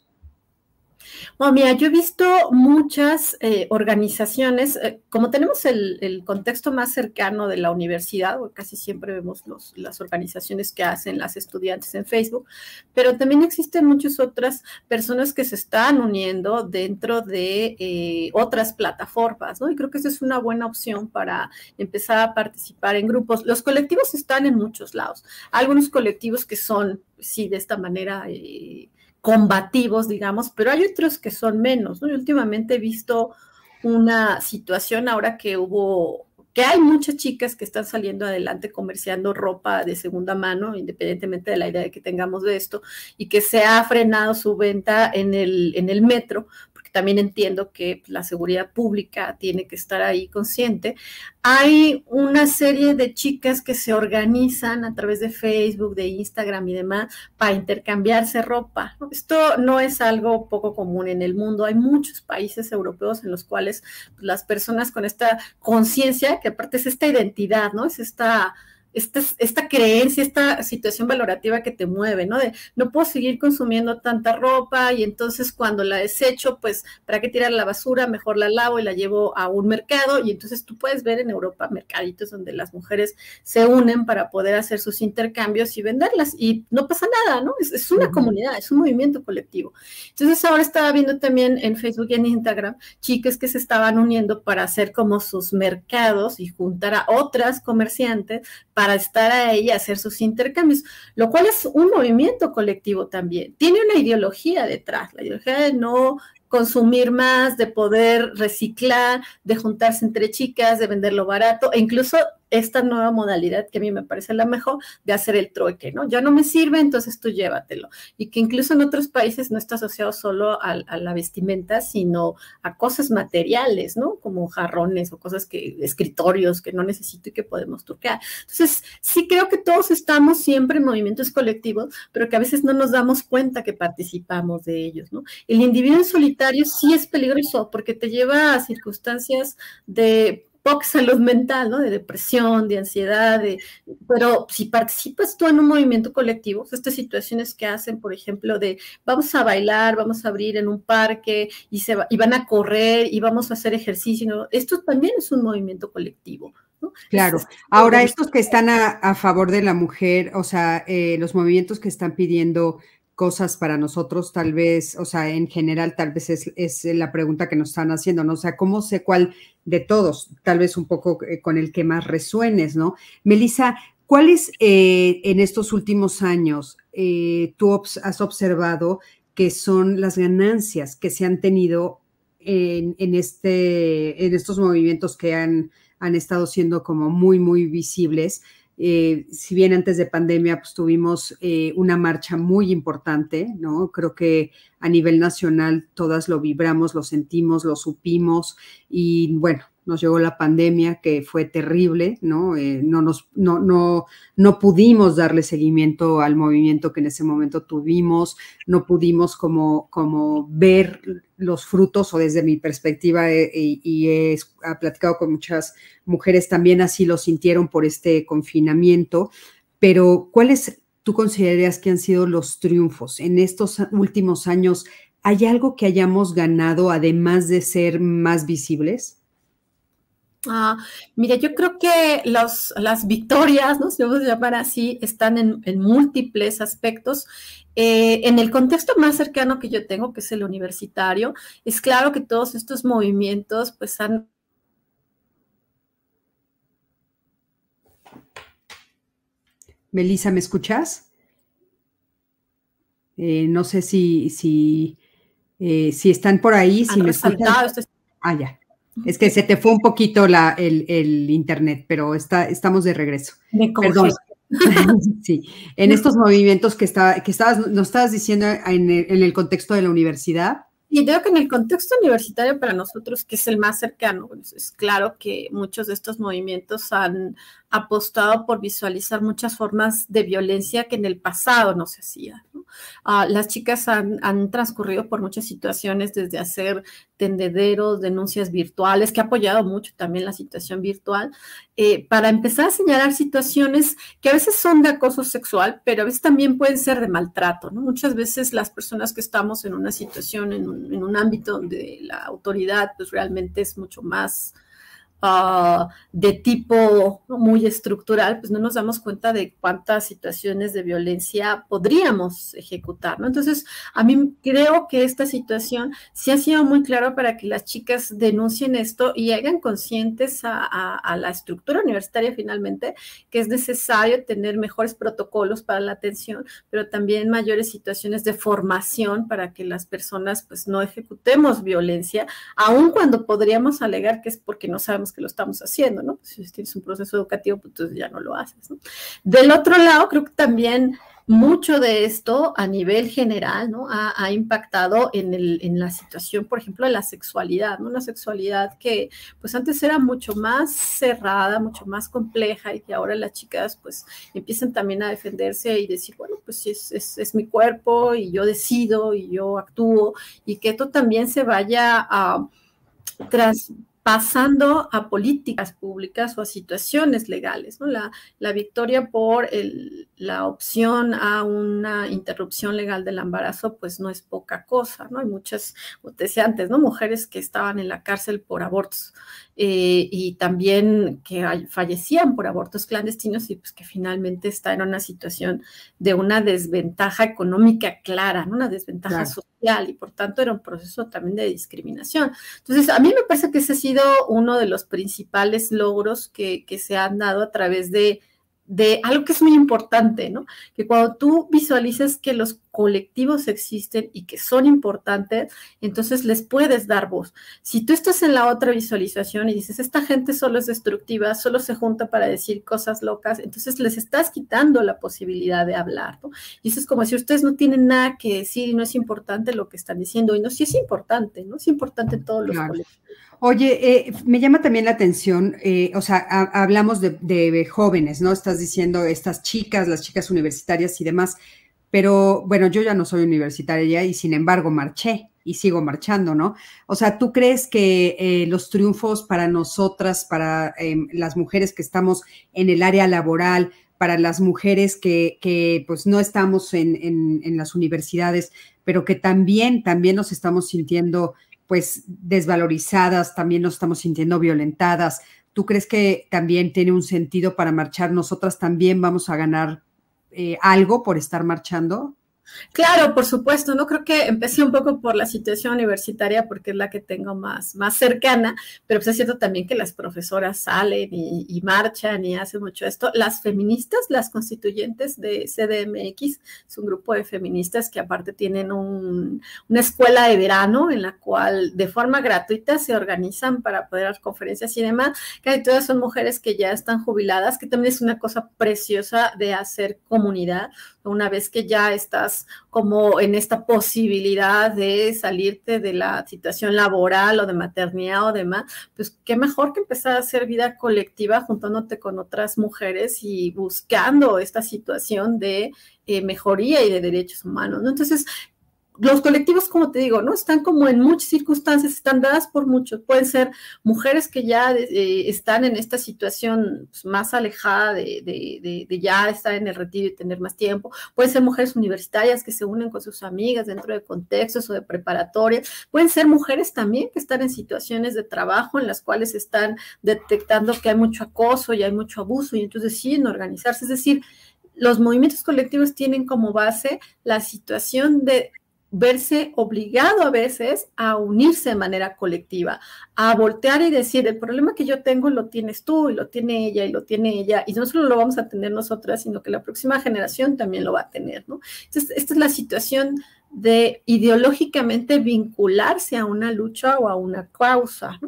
Bueno, mira, yo he visto muchas eh, organizaciones, eh, como tenemos el, contexto más cercano de la universidad, casi siempre vemos las organizaciones que hacen las estudiantes en Facebook, pero también existen muchas otras personas que se están uniendo dentro de eh, otras plataformas, ¿no? Y creo que esa es una buena opción para empezar a participar en grupos. Los colectivos están en muchos lados. Algunos colectivos que son, sí, de esta manera combativos, digamos, pero hay otros que son menos, ¿no? Yo últimamente he visto una situación ahora que hubo, que hay muchas chicas que están saliendo adelante comerciando ropa de segunda mano, independientemente de la idea de que tengamos de esto, y que se ha frenado su venta en el, en el metro, también entiendo que la seguridad pública tiene que estar ahí consciente. Hay una serie de chicas que se organizan a través de Facebook, de Instagram y demás para intercambiarse ropa. Esto no es algo poco común en el mundo. Hay muchos países europeos en los cuales las personas con esta conciencia, que aparte es esta identidad, ¿no? Es esta esta, esta creencia, esta situación valorativa que te mueve, ¿no? De no puedo seguir consumiendo tanta ropa y entonces cuando la desecho, pues, ¿para qué tirar la basura? Mejor la lavo y la llevo a un mercado y entonces tú puedes ver en Europa mercaditos donde las mujeres se unen para poder hacer sus intercambios y venderlas y no pasa nada, ¿no? Es, es una comunidad, es un movimiento colectivo. Entonces ahora estaba viendo también en Facebook y en Instagram chicas que se estaban uniendo para hacer como sus mercados y juntar a otras comerciantes para estar ahí y hacer sus intercambios, lo cual es un movimiento colectivo también. Tiene una ideología detrás, la ideología de no consumir más, de poder reciclar, de juntarse entre chicas, de venderlo barato e incluso esta nueva modalidad que a mí me parece la mejor de hacer el trueque, ¿no? Ya no me sirve, entonces tú llévatelo. Y que incluso en otros países no está asociado solo a, la vestimenta, sino a cosas materiales, ¿no? Como jarrones o cosas que, escritorios que no necesito y que podemos truquear. Entonces, sí creo que todos estamos siempre en movimientos colectivos, pero que a veces no nos damos cuenta que participamos de ellos, ¿no? El individuo en solitario sí es peligroso porque te lleva a circunstancias de poca salud mental, ¿no? De depresión, de ansiedad, de, pero si participas tú en un movimiento colectivo, estas situaciones que hacen, por ejemplo, de vamos a bailar, vamos a abrir en un parque y, se y van a correr y vamos a hacer ejercicio, esto también es un movimiento colectivo. ¿no? Claro. Ahora, estos que están a, favor de la mujer, o sea, eh, los movimientos que están pidiendo cosas para nosotros, tal vez, o sea, en general, tal vez es, la pregunta que nos están haciendo, ¿no? O sea, ¿cómo sé cuál de todos? Tal vez un poco eh, con el que más resuenes, ¿no? Melissa, ¿cuáles eh, en estos últimos años eh, tú has observado que son las ganancias que se han tenido en, este, en estos movimientos que han, han estado siendo como muy, muy visibles? Eh, si bien antes de pandemia pues, tuvimos eh, una marcha muy importante, ¿no? Creo que a nivel nacional todas lo vibramos, lo sentimos, lo supimos y bueno, nos llegó la pandemia que fue terrible, ¿no? Eh, no, nos, no, no, no pudimos darle seguimiento al movimiento que en ese momento tuvimos, no pudimos como, como ver los frutos o desde mi perspectiva eh, y, he, platicado con muchas mujeres también así lo sintieron por este confinamiento, pero ¿cuáles tú consideras que han sido los triunfos en estos últimos años? ¿Hay algo que hayamos ganado además de ser más visibles? Ah, mira, yo creo que las victorias, ¿no? si vamos a llamar así, están en, múltiples aspectos. Eh, en el contexto más cercano que yo tengo, que es el universitario, es claro que todos estos movimientos pues han... Melissa, ¿me escuchas? Eh, no sé si, si, eh, si están por ahí, si me escuchan. Ah, ya. Es que se te fue un poquito la, el, internet, pero está, estamos de regreso. Perdón. sí, en estos movimientos que, está, que estabas, nos estabas diciendo en el, contexto de la universidad. Y creo que en el contexto universitario para nosotros, que es el más cercano, es claro que muchos de estos movimientos han apostado por visualizar muchas formas de violencia que en el pasado no se hacía. Ah, las chicas han, transcurrido por muchas situaciones desde hacer tendederos, denuncias virtuales, que ha apoyado mucho también la situación virtual, eh, para empezar a señalar situaciones que a veces son de acoso sexual, pero a veces también pueden ser de maltrato, ¿no? Muchas veces las personas que estamos en una situación, en un, en un ámbito donde la autoridad pues realmente es mucho más Ah, de tipo muy estructural, pues no nos damos cuenta de cuántas situaciones de violencia podríamos ejecutar, ¿no? Entonces, a mí creo que esta situación sí ha sido muy claro para que las chicas denuncien esto y hagan conscientes a, la estructura universitaria finalmente que es necesario tener mejores protocolos para la atención, pero también mayores situaciones de formación para que las personas pues no ejecutemos violencia, aun cuando podríamos alegar que es porque no sabemos que lo estamos haciendo, ¿no? Si tienes un proceso educativo, pues entonces ya no lo haces, ¿no? Del otro lado, creo que también mucho de esto a nivel general, ¿no? Ha, impactado en, la situación, por ejemplo, de la sexualidad, ¿no? Una sexualidad que, pues antes era mucho más cerrada, mucho más compleja y que ahora las chicas, pues, empiezan también a defenderse y decir, bueno, pues es, es, es mi cuerpo y yo decido y yo actúo y que esto también se vaya a tras, pasando a políticas públicas o a situaciones legales. ¿no? La, la victoria por la opción a una interrupción legal del embarazo, pues no es poca cosa, ¿no? Hay muchas, como te decía antes, ¿no? Mujeres que estaban en la cárcel por abortos eh, y también que fallecían por abortos clandestinos y pues que finalmente está en una situación de una desventaja económica clara, ¿no? una desventaja social y por tanto era un proceso también de discriminación. Entonces, a mí me parece que ese ha sido uno de los principales logros que, que se han dado a través de de algo que es muy importante, ¿no? Que cuando tú visualizas que los colectivos existen y que son importantes, entonces les puedes dar voz. Si tú estás en la otra visualización y dices, esta gente solo es destructiva, solo se junta para decir cosas locas, entonces les estás quitando la posibilidad de hablar, ¿no? Y eso es como si ustedes no tienen nada que decir y no es importante lo que están diciendo, y no, sí es importante, ¿no? Es importante todos los colectivos. Oye, eh, me llama también la atención, eh, o sea, hablamos de, jóvenes, ¿no? Estás diciendo estas chicas, las chicas universitarias y demás, pero bueno, yo ya no soy universitaria y sin embargo marché y sigo marchando, ¿no? O sea, ¿tú crees que eh, los triunfos para nosotras, para em, las mujeres que estamos en el área laboral, para las mujeres que, que pues no estamos en, en, en las universidades, pero que también, también nos estamos sintiendo pues desvalorizadas, también nos estamos sintiendo violentadas. ¿Tú crees que también tiene un sentido para marchar? ¿Nosotras también vamos a ganar eh, algo por estar marchando? Claro, por supuesto, no creo que empecé un poco por la situación universitaria porque es la que tengo más, más cercana, pero pues es cierto también que las profesoras salen y, marchan y hacen mucho esto. Las feministas, las constituyentes de CDMX, es un grupo de feministas que aparte tienen una escuela de verano en la cual de forma gratuita se organizan para poder dar conferencias y demás. Casi todas son mujeres que ya están jubiladas, que también es una cosa preciosa de hacer comunidad una vez que ya estás como en esta posibilidad de salirte de la situación laboral o de maternidad o demás, pues qué mejor que empezar a hacer vida colectiva juntándote con otras mujeres y buscando esta situación de eh, mejoría y de derechos humanos, ¿no? Entonces, los colectivos, como te digo, ¿no? Están como en muchas circunstancias, están dadas por muchos. Pueden ser mujeres que ya eh, están en esta situación pues, más alejada de, ya estar en el retiro y tener más tiempo. Pueden ser mujeres universitarias que se unen con sus amigas dentro de contextos o de preparatoria. Pueden ser mujeres también que están en situaciones de trabajo en las cuales están detectando que hay mucho acoso y hay mucho abuso y entonces deciden organizarse. Es decir, los movimientos colectivos tienen como base la situación de verse obligado a veces a unirse de manera colectiva, a voltear y decir, el problema que yo tengo lo tienes tú y lo tiene ella y lo tiene ella, y no solo lo vamos a tener nosotras, sino que la próxima generación también lo va a tener, ¿no? Entonces, esta es la situación de ideológicamente vincularse a una lucha o a una causa.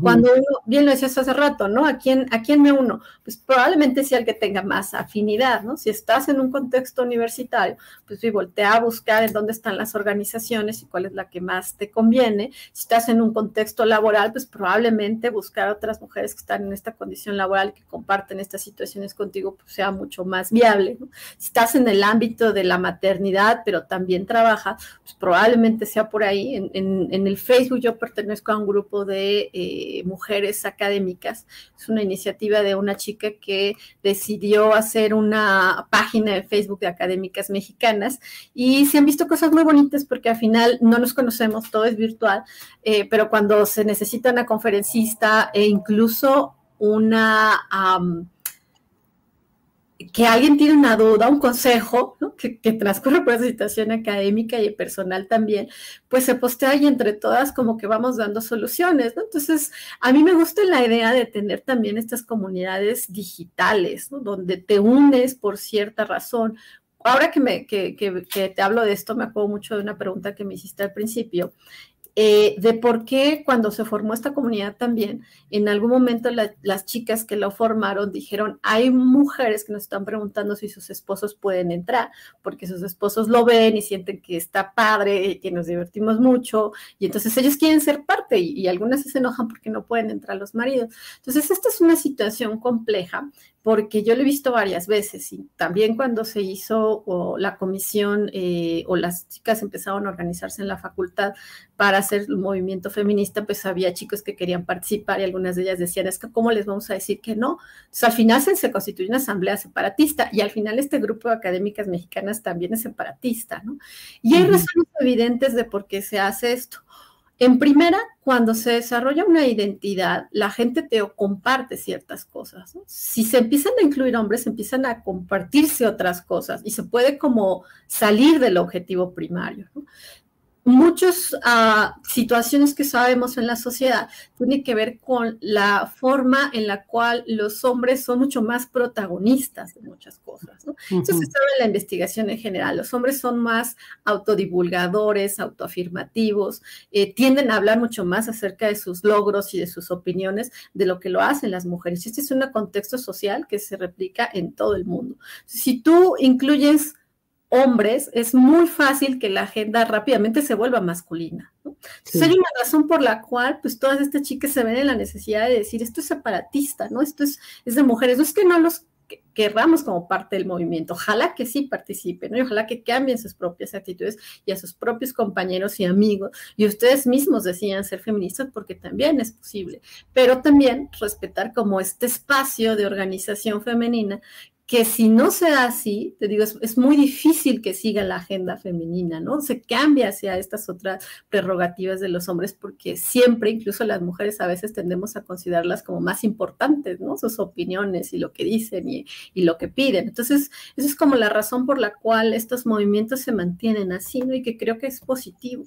Cuando uno, bien lo decías hace rato, ¿no? ¿A quién, ¿A quién me uno? Pues probablemente sea el que tenga más afinidad, ¿no? Si estás en un contexto universitario, pues sí, voltea a buscar en dónde están las organizaciones y cuál es la que más te conviene. Si estás en un contexto laboral, pues probablemente buscar otras mujeres que están en esta condición laboral, que comparten estas situaciones contigo, pues sea mucho más viable, ¿no? Si estás en el ámbito de la maternidad, pero también trabajas, pues probablemente sea por ahí. En, el Facebook yo pertenezco a un grupo de eh, mujeres académicas. Es una iniciativa de una chica que decidió hacer una página de Facebook de académicas mexicanas y se han visto cosas muy bonitas porque al final no nos conocemos, todo es virtual, eh, pero cuando se necesita una conferencista e incluso una que alguien tiene una duda, un consejo, que, transcurre por esa situación académica y personal también, pues se postea y entre todas como que vamos dando soluciones, ¿no? Entonces, a mí me gusta la idea de tener también estas comunidades digitales, ¿no? Donde te unes por cierta razón. Ahora que, me, que, que te hablo de esto, me acuerdo mucho de una pregunta que me hiciste al principio, eh, de por qué cuando se formó esta comunidad también, en algún momento las chicas que lo formaron dijeron, hay mujeres que nos están preguntando si sus esposos pueden entrar, porque sus esposos lo ven y sienten que está padre, que nos divertimos mucho, y entonces ellos quieren ser parte y, y algunas se enojan porque no pueden entrar los maridos. Entonces, esta es una situación compleja porque yo lo he visto varias veces y también cuando se hizo la comisión eh, o las chicas empezaron a organizarse en la facultad para hacer el movimiento feminista, pues había chicos que querían participar y algunas de ellas decían, es que ¿cómo les vamos a decir que no? Entonces al final se, se constituye una asamblea separatista y al final este grupo de académicas mexicanas también es separatista, ¿no? Y hay razones evidentes de por qué se hace esto. En primera, cuando se desarrolla una identidad, la gente te comparte ciertas cosas. Si se empiezan a incluir hombres, empiezan a compartirse otras cosas y se puede como salir del objetivo primario. ¿no? Muchas ah, situaciones que sabemos en la sociedad tienen que ver con la forma en la cual los hombres son mucho más protagonistas de muchas cosas. ¿no? Eso se sabe en la investigación en general. Los hombres son más autodivulgadores, autoafirmativos, eh, tienden a hablar mucho más acerca de sus logros y de sus opiniones de lo que lo hacen las mujeres. Este es un contexto social que se replica en todo el mundo. Si tú incluyes hombres, es muy fácil que la agenda rápidamente se vuelva masculina. Entonces hay una razón por la cual pues todas estas chicas se ven en la necesidad de decir esto es separatista, ¿no? Esto es, es de mujeres, no es que no los querramos como parte del movimiento, ojalá que sí participen, ¿no? y ojalá que cambien sus propias actitudes y a sus propios compañeros y amigos, y ustedes mismos decían ser feministas porque también es posible, pero también respetar como este espacio de organización femenina que si no se da así, te digo, es, muy difícil que siga la agenda femenina, ¿no? Se cambia hacia estas otras prerrogativas de los hombres porque siempre, incluso las mujeres a veces tendemos a considerarlas como más importantes, ¿no? Sus opiniones y lo que dicen y, lo que piden. Entonces, esa es como la razón por la cual estos movimientos se mantienen así, ¿no? Y que creo que es positivo.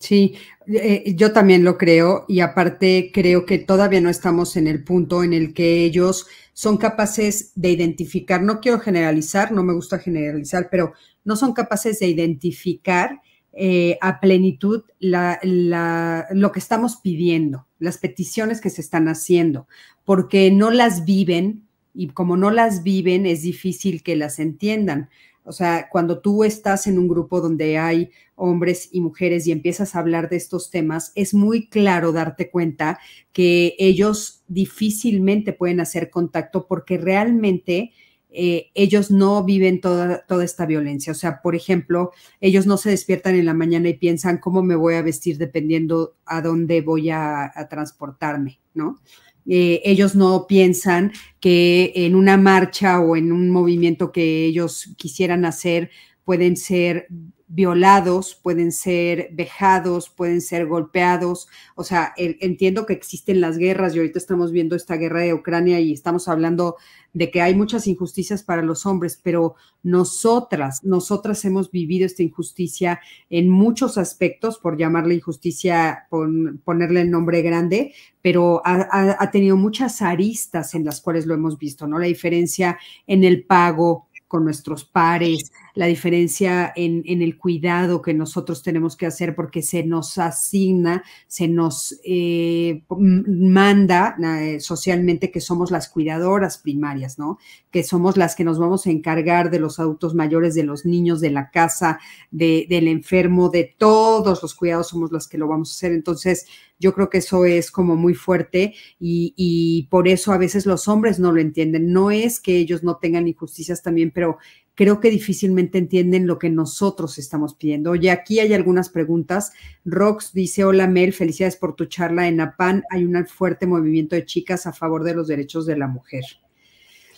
Sí, eh, yo también lo creo y aparte creo que todavía no estamos en el punto en el que ellos son capaces de identificar, no quiero generalizar, no me gusta generalizar, pero no son capaces de identificar eh, a plenitud lo que estamos pidiendo, las peticiones que se están haciendo, porque no las viven y como no las viven es difícil que las entiendan. O sea, cuando tú estás en un grupo donde hay hombres y mujeres y empiezas a hablar de estos temas, es muy claro darte cuenta que ellos difícilmente pueden hacer contacto porque realmente eh, ellos no viven toda, toda esta violencia. O sea, por ejemplo, ellos no se despiertan en la mañana y piensan cómo me voy a vestir dependiendo a dónde voy a transportarme, ¿no? Eh, ellos no piensan que en una marcha o en un movimiento que ellos quisieran hacer pueden ser violados, pueden ser vejados, pueden ser golpeados. O sea, entiendo que existen las guerras y ahorita estamos viendo esta guerra de Ucrania y estamos hablando de que hay muchas injusticias para los hombres, pero nosotras, nosotras hemos vivido esta injusticia en muchos aspectos, por llamarle injusticia, ponerle el nombre grande, pero ha tenido muchas aristas en las cuales lo hemos visto, ¿no? La diferencia en el pago con nuestros pares, la diferencia en, el cuidado que nosotros tenemos que hacer porque se nos asigna, se nos eh, manda eh, socialmente que somos las cuidadoras primarias, ¿no? Que somos las que nos vamos a encargar de los adultos mayores, de los niños, de la casa, del enfermo, de todos los cuidados, somos las que lo vamos a hacer. Entonces, yo creo que eso es como muy fuerte y, por eso a veces los hombres no lo entienden. No es que ellos no tengan injusticias también, pero creo que difícilmente entienden lo que nosotros estamos pidiendo. Oye, aquí hay algunas preguntas. Rox dice, hola Mel, felicidades por tu charla en APAN. Hay un fuerte movimiento de chicas a favor de los derechos de la mujer.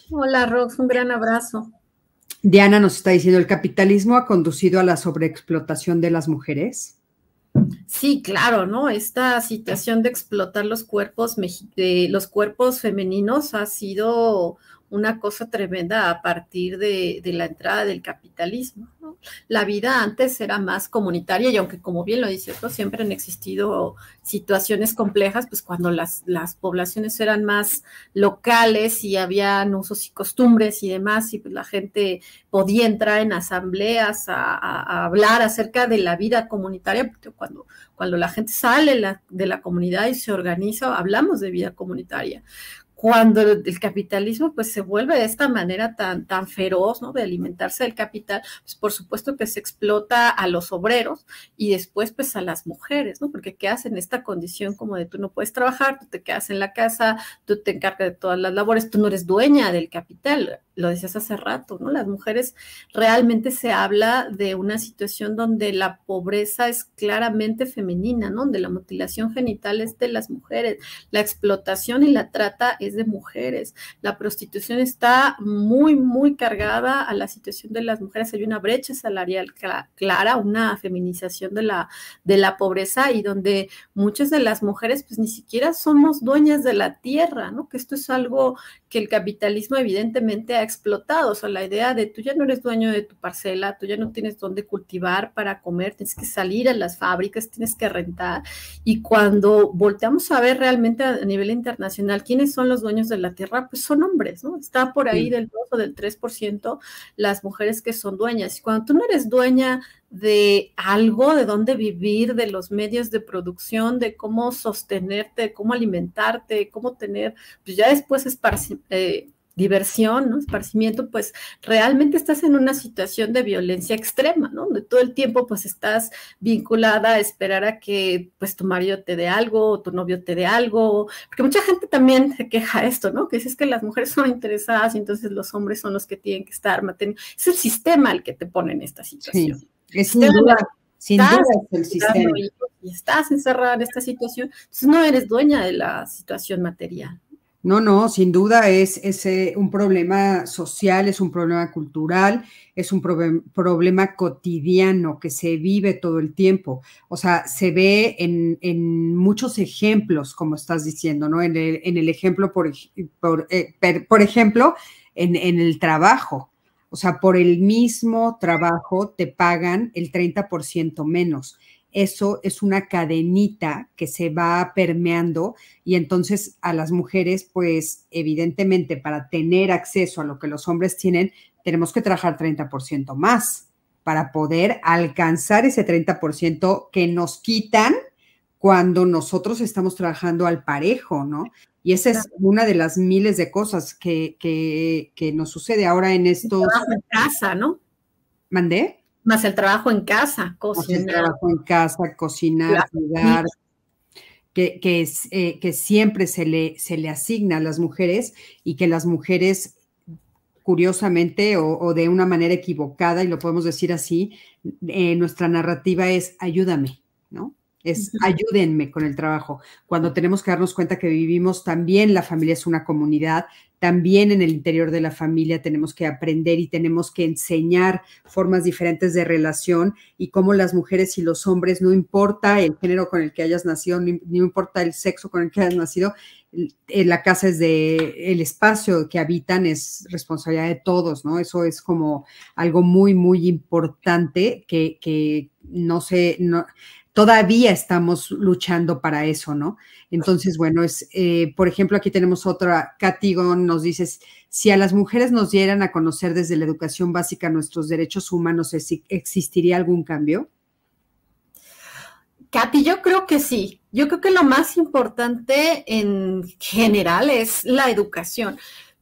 Hola Rox, un gran abrazo. Diana nos está diciendo, ¿el capitalismo ha conducido a la sobreexplotación de las mujeres? Sí, claro, ¿no? Esta situación de explotar los cuerpos, de los cuerpos femeninos ha sido una cosa tremenda a partir de, la entrada del capitalismo. La vida antes era más comunitaria y aunque como bien lo dice otro, siempre han existido situaciones complejas, pues cuando las, poblaciones eran más locales y habían usos y costumbres y demás, y pues la gente podía entrar en asambleas a, hablar acerca de la vida comunitaria, cuando, cuando la gente sale de la comunidad y se organiza, hablamos de vida comunitaria cuando el capitalismo pues se vuelve de esta manera tan, tan feroz, ¿no? De alimentarse del capital, pues por supuesto que se explota a los obreros y después pues a las mujeres, ¿no? Porque quedas en esta condición como de tú no puedes trabajar, tú te quedas en la casa, tú te encargas de todas las labores, tú no eres dueña del capital, lo decías hace rato, ¿no? Las mujeres realmente se habla de una situación donde la pobreza es claramente femenina, ¿no? Donde la mutilación genital es de las mujeres, la explotación y la trata es de mujeres, la prostitución está muy, muy cargada a la situación de las mujeres, hay una brecha salarial clara, una feminización de la, de la pobreza y donde muchas de las mujeres pues ni siquiera somos dueñas de la tierra, ¿no? Que esto es algo que el capitalismo evidentemente ha explotado, o sea, la idea de tú ya no eres dueño de tu parcela, tú ya no tienes dónde cultivar para comer, tienes que salir a las fábricas, tienes que rentar. Y cuando volteamos a ver realmente a nivel internacional quiénes son los dueños de la tierra, pues son hombres, ¿no? Está por ahí del 2 o del 3% las mujeres que son dueñas. Y cuando tú no eres dueña de algo, de dónde vivir, de los medios de producción, de cómo sostenerte, de cómo alimentarte, cómo tener, pues ya después es eh, diversión, ¿no? esparcimiento, pues realmente estás en una situación de violencia extrema, ¿no? Donde todo el tiempo pues estás vinculada a esperar a que pues tu marido te dé algo o tu novio te dé algo, porque mucha gente también se queja esto, ¿no? Que es que las mujeres son interesadas y entonces los hombres son los que tienen que estar manteniendo. Es el sistema el que te pone en esta situación. Sí, es sin duda, sin duda es el sistema. Y estás encerrada en esta situación, entonces no eres dueña de la situación material. No, no, sin duda es, un problema social, es un problema cultural, es un problema cotidiano que se vive todo el tiempo. O sea, se ve en, muchos ejemplos, como estás diciendo, ¿no? En el, ejemplo, por, por, eh, por ejemplo, en, en, el trabajo. O sea, por el mismo trabajo te pagan el 30% menos eso es una cadenita que se va permeando y entonces a las mujeres, pues evidentemente para tener acceso a lo que los hombres tienen, tenemos que trabajar 30% más para poder alcanzar ese 30% que nos quitan cuando nosotros estamos trabajando al parejo, ¿no? Y esa es una de las miles de cosas que, que, nos sucede ahora en estos... En casa, ¿no? ¿Mandé? Más el trabajo en casa, cocinar. El trabajo en casa, cocinar, cuidar, que, que, eh, que siempre se le, se le asigna a las mujeres y que las mujeres curiosamente o, de una manera equivocada, y lo podemos decir así, eh, nuestra narrativa es ayúdame, ¿no? Es ayúdenme con el trabajo. Cuando tenemos que darnos cuenta que vivimos también, la familia es una comunidad, también en el interior de la familia tenemos que aprender y tenemos que enseñar formas diferentes de relación y cómo las mujeres y los hombres, no importa el género con el que hayas nacido, no, importa el sexo con el que hayas nacido, en la casa es de el espacio que habitan es responsabilidad de todos, ¿no? Eso es como algo muy, muy importante que, que no sé, todavía estamos luchando para eso, ¿no? Entonces, bueno, es, eh, por ejemplo, aquí tenemos otra, Catigón nos dice, si a las mujeres nos dieran a conocer desde la educación básica nuestros derechos humanos, ¿existiría algún cambio? Katy, yo creo que sí. Yo creo que lo más importante en general es la educación.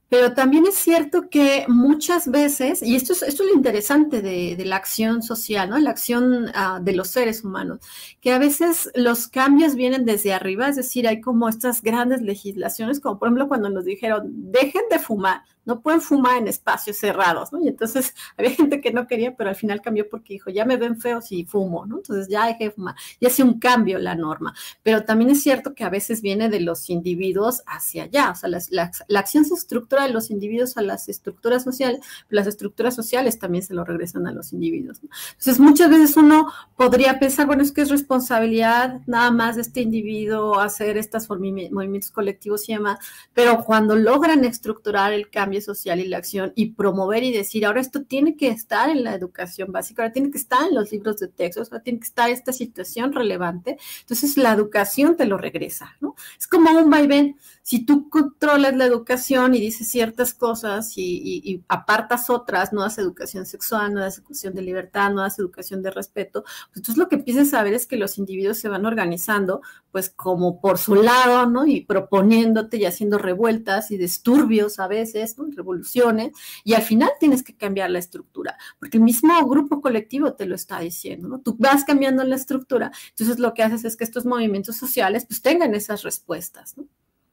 Pero también es cierto que muchas veces, y esto es, esto es lo interesante de, la acción social, ¿no? La acción ah, de los seres humanos, que a veces los cambios vienen desde arriba, es decir, hay como estas grandes legislaciones, como por ejemplo cuando nos dijeron, dejen de fumar, no pueden fumar en espacios cerrados, ¿no? Y entonces había gente que no quería, pero al final cambió porque dijo, ya me ven feo si fumo, ¿no? Entonces ya dejé de fumar. Y hace un cambio la norma. Pero también es cierto que a veces viene de los individuos hacia allá. O sea, la, acción se estructura de los individuos a las estructuras sociales, pero las estructuras sociales también se lo regresan a los individuos. ¿no? Entonces, muchas veces uno podría pensar, bueno, es que es responsabilidad nada más de este individuo hacer estos movimientos colectivos y demás, pero cuando logran estructurar el cambio, social y la acción y promover y decir, ahora esto tiene que estar en la educación básica, ahora tiene que estar en los libros de texto, ahora tiene que estar esta situación relevante. Entonces la educación te lo regresa, ¿no? Es como un vaivén. Si tú controlas la educación y dices ciertas cosas y, apartas otras, no das educación sexual, no das educación de libertad, no das educación de respeto, pues entonces lo que empiezas a ver es que los individuos se van organizando, pues como por su lado, ¿no? Y proponiéndote y haciendo revueltas y disturbios a veces, ¿no? Revoluciones, y al final tienes que cambiar la estructura, porque el mismo grupo colectivo te lo está diciendo, ¿no? Tú vas cambiando la estructura, entonces lo que haces es que estos movimientos sociales pues tengan esas respuestas, ¿no?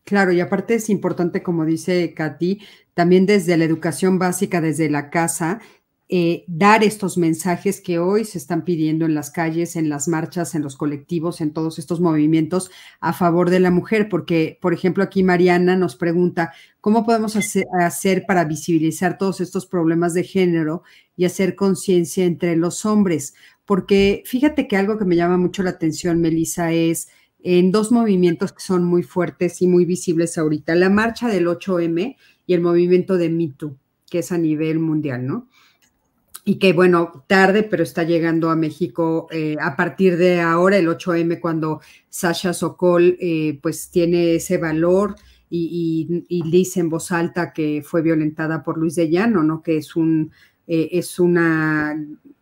Claro, y aparte es importante, como dice Katy, también desde la educación básica, desde la casa, eh, dar estos mensajes que hoy se están pidiendo en las calles, en las marchas, en los colectivos, en todos estos movimientos a favor de la mujer, porque, por ejemplo, aquí Mariana nos pregunta, ¿cómo podemos hacer, para visibilizar todos estos problemas de género y hacer conciencia entre los hombres? Porque fíjate que algo que me llama mucho la atención, Melissa, es en dos movimientos que son muy fuertes y muy visibles ahorita, la marcha del 8M y el movimiento de MeToo, que es a nivel mundial, ¿no? Y que bueno, tarde, pero está llegando a México eh, a partir de ahora, el 8M, cuando Sasha Sokol eh, pues tiene ese valor y, dice en voz alta que fue violentada por Luis de Llano, ¿no? Que es un, eh, es una,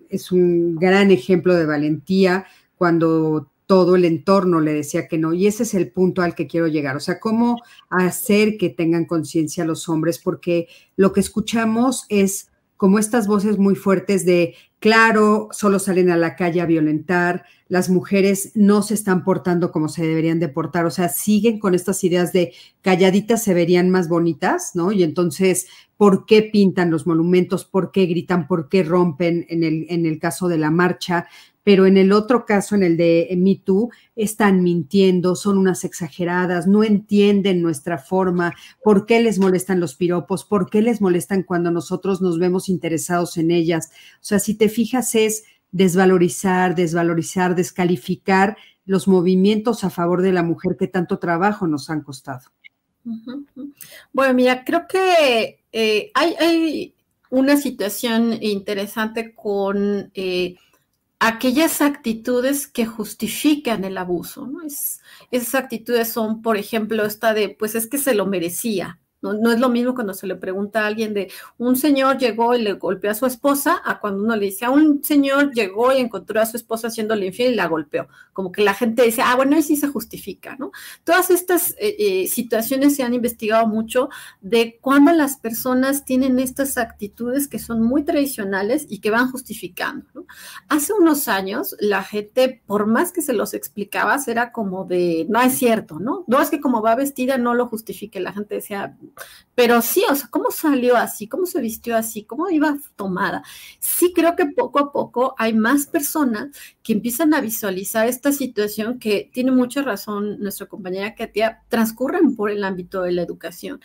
es un gran ejemplo de valentía cuando todo el entorno le decía que no. Y ese es el punto al que quiero llegar. O sea, cómo hacer que tengan conciencia los hombres, porque lo que escuchamos es como estas voces muy fuertes de, claro, solo salen a la calle a violentar, las mujeres no se están portando como se deberían de portar, o sea, siguen con estas ideas de calladitas se verían más bonitas, ¿no? Y entonces, ¿por qué pintan los monumentos? ¿Por qué gritan? ¿Por qué rompen en el, en el caso de la marcha? Pero en el otro caso, en el de Me Too, están mintiendo, son unas exageradas, no entienden nuestra forma, por qué les molestan los piropos, por qué les molestan cuando nosotros nos vemos interesados en ellas. O sea, si te fijas, es desvalorizar, desvalorizar, descalificar los movimientos a favor de la mujer que tanto trabajo nos han costado. Bueno, mira, creo que eh, hay, una situación interesante con... Eh, aquellas actitudes que justifican el abuso, ¿no? Es, esas actitudes son, por ejemplo, esta de, pues es que se lo merecía, no, es lo mismo cuando se le pregunta a alguien de un señor llegó y le golpeó a su esposa, a cuando uno le dice a un señor llegó y encontró a su esposa haciéndole infiel y la golpeó. Como que la gente dice, ah, bueno, ahí sí se justifica, ¿no? Todas estas eh, eh, situaciones se han investigado mucho de cuando las personas tienen estas actitudes que son muy tradicionales y que van justificando, ¿no? Hace unos años la gente, por más que se los explicabas, era como de, no es cierto, ¿no? No es que como va vestida no lo justifique. La gente decía, pero sí, o sea, ¿cómo salió así? ¿Cómo se vistió así? ¿Cómo iba tomada? Sí creo que poco a poco hay más personas que empiezan a visualizar esta situación que tiene mucha razón nuestra compañera Katia, transcurren por el ámbito de la educación.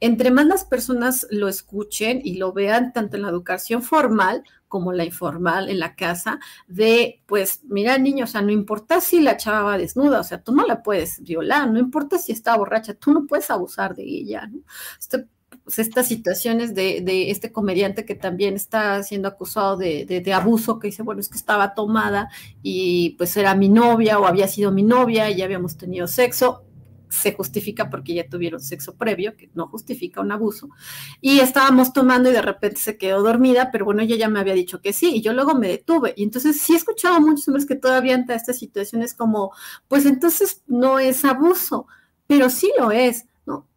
Entre más las personas lo escuchen y lo vean tanto en la educación formal como la informal en la casa, de, pues, mira, niño, o sea, no importa si la chava va desnuda, o sea, tú no la puedes violar, no importa si está borracha, tú no puedes abusar de ella, ¿no? Este, pues, estas situaciones de, de, este comediante que también está siendo acusado de, de, de, abuso, que dice, bueno, es que estaba tomada y pues era mi novia o había sido mi novia y ya habíamos tenido sexo se justifica porque ya tuvieron sexo previo, que no justifica un abuso. Y estábamos tomando y de repente se quedó dormida, pero bueno, ella ya me había dicho que sí, y yo luego me detuve. Y entonces sí he escuchado a muchos hombres que todavía ante esta situación es como, pues entonces no es abuso, pero sí lo es.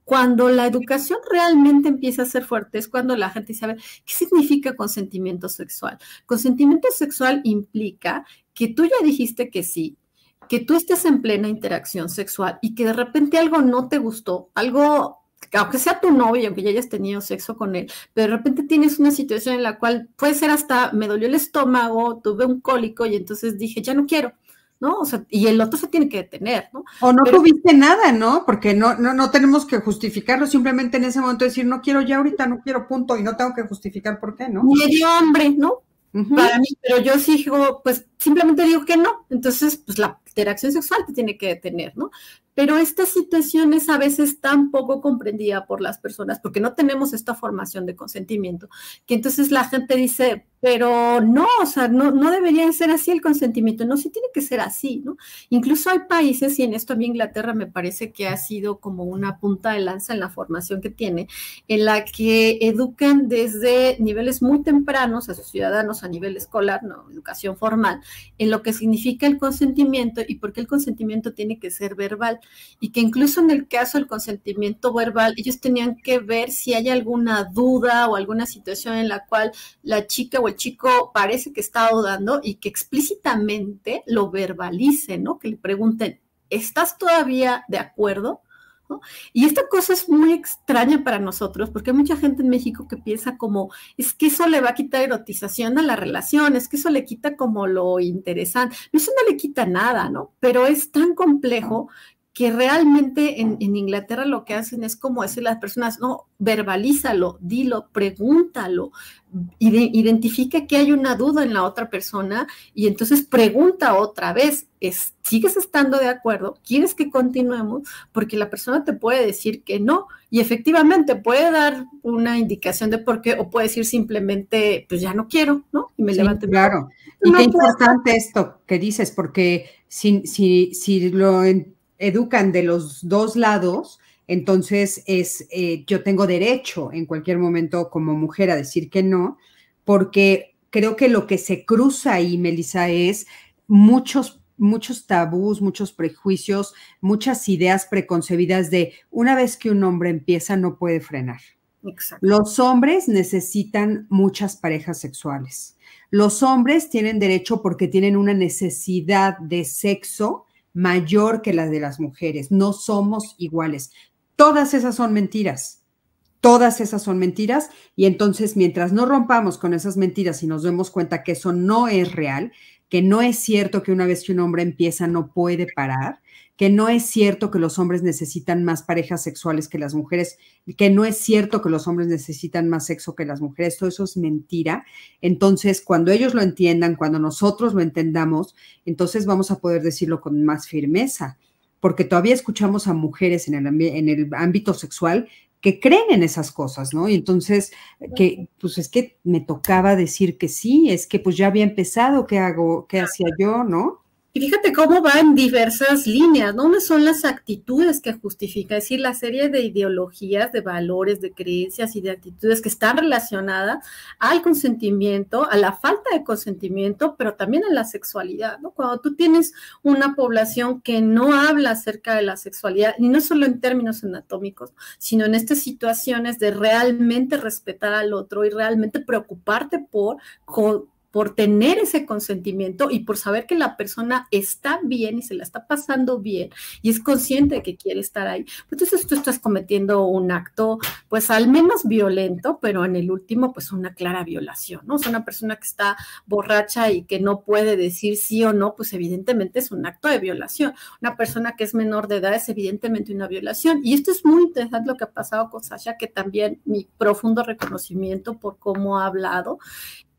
Cuando la educación realmente empieza a ser fuerte es cuando la gente sabe qué significa consentimiento sexual. Consentimiento sexual implica que tú ya dijiste que sí, que tú estés en plena interacción sexual y que de repente algo no te gustó, algo, aunque sea tu novio, aunque ya hayas tenido sexo con él, pero de repente tienes una situación en la cual puede ser hasta me dolió el estómago, tuve un cólico y entonces dije, ya no quiero. ¿no? O sea, y el otro se tiene que detener, ¿no? O no tuviste nada, ¿no? Porque no, no, no tenemos que justificarlo, simplemente en ese momento decir, no quiero ya ahorita, no quiero, punto, y no tengo que justificar por qué, ¿no? Medio hombre, ¿no? Para mí, pero yo sí digo, pues simplemente digo que no. Entonces, pues la interacción sexual te tiene que detener, ¿no? Pero esta situación es a veces tan poco comprendida por las personas porque no tenemos esta formación de consentimiento, que entonces la gente dice, pero no, o sea, no, no debería ser así el consentimiento, no, sí tiene que ser así, ¿no? Incluso hay países, y en esto a mí Inglaterra me parece que ha sido como una punta de lanza en la formación que tiene, en la que educan desde niveles muy tempranos a sus ciudadanos a nivel escolar, no, educación formal, en lo que significa el consentimiento y por qué el consentimiento tiene que ser verbal, y que incluso en el caso del consentimiento verbal, ellos tenían que ver si hay alguna duda o alguna situación en la cual la chica el chico parece que está dudando y que explícitamente lo verbalice, ¿no? Que le pregunten, ¿estás todavía de acuerdo? Y esta cosa es muy extraña para nosotros, porque hay mucha gente en México que piensa como, es que eso le va a quitar erotización a la relación, es que eso le quita como lo interesante. Eso no le quita nada, ¿no? Pero es tan complejo que realmente en, Inglaterra lo que hacen es como decir a las personas, no, verbalízalo, dilo, pregúntalo, identifica que hay una duda en la otra persona y entonces pregunta otra vez, es, ¿sigues estando de acuerdo? ¿Quieres que continuemos? Porque la persona te puede decir que no y efectivamente puede dar una indicación de por qué o puede decir simplemente, pues ya no quiero, ¿no? Y me levanto. Claro. Y qué importante esto que dices, porque si, si, si lo educan de los dos lados, entonces es, eh, yo tengo derecho en cualquier momento como mujer a decir que no, porque creo que lo que se cruza ahí, Melissa, es muchos muchos tabús, muchos prejuicios, muchas ideas preconcebidas de una vez que un hombre empieza no puede frenar. Los hombres necesitan muchas parejas sexuales. Los hombres tienen derecho porque tienen una necesidad de sexo mayor que la de las mujeres. No somos iguales. Todas esas son mentiras. Todas esas son mentiras y entonces mientras no rompamos con esas mentiras y nos demos cuenta que eso no es real, que no es cierto que una vez que un hombre empieza no puede parar, que no es cierto que los hombres necesitan más parejas sexuales que las mujeres, que no es cierto que los hombres necesitan más sexo que las mujeres, todo eso es mentira. Entonces, cuando ellos lo entiendan, cuando nosotros lo entendamos, entonces vamos a poder decirlo con más firmeza, porque todavía escuchamos a mujeres en el, ámbito sexual que creen en esas cosas, ¿no? Y entonces, que pues es que me tocaba decir que sí, es que pues ya había empezado, ¿qué hago? ¿Qué hacía yo, no? Y fíjate cómo va en diversas líneas, ¿no? Son las actitudes que justifica, es decir, la serie de ideologías, de valores, de creencias y de actitudes que están relacionadas al consentimiento, a la falta de consentimiento, pero también a la sexualidad, ¿no? Cuando tú tienes una población que no habla acerca de la sexualidad, y no solo en términos anatómicos, sino en estas situaciones de realmente respetar al otro y realmente preocuparte por por tener ese consentimiento y por saber que la persona está bien y se la está pasando bien y es consciente de que quiere estar ahí. Pues entonces tú estás cometiendo un acto, pues al menos violento, pero en el último, pues una clara violación, ¿no? O una persona que está borracha y que no puede decir sí o no, pues evidentemente es un acto de violación. Una persona que es menor de edad es evidentemente una violación. Y esto es muy interesante lo que ha pasado con Sasha, que también mi profundo reconocimiento por cómo ha hablado.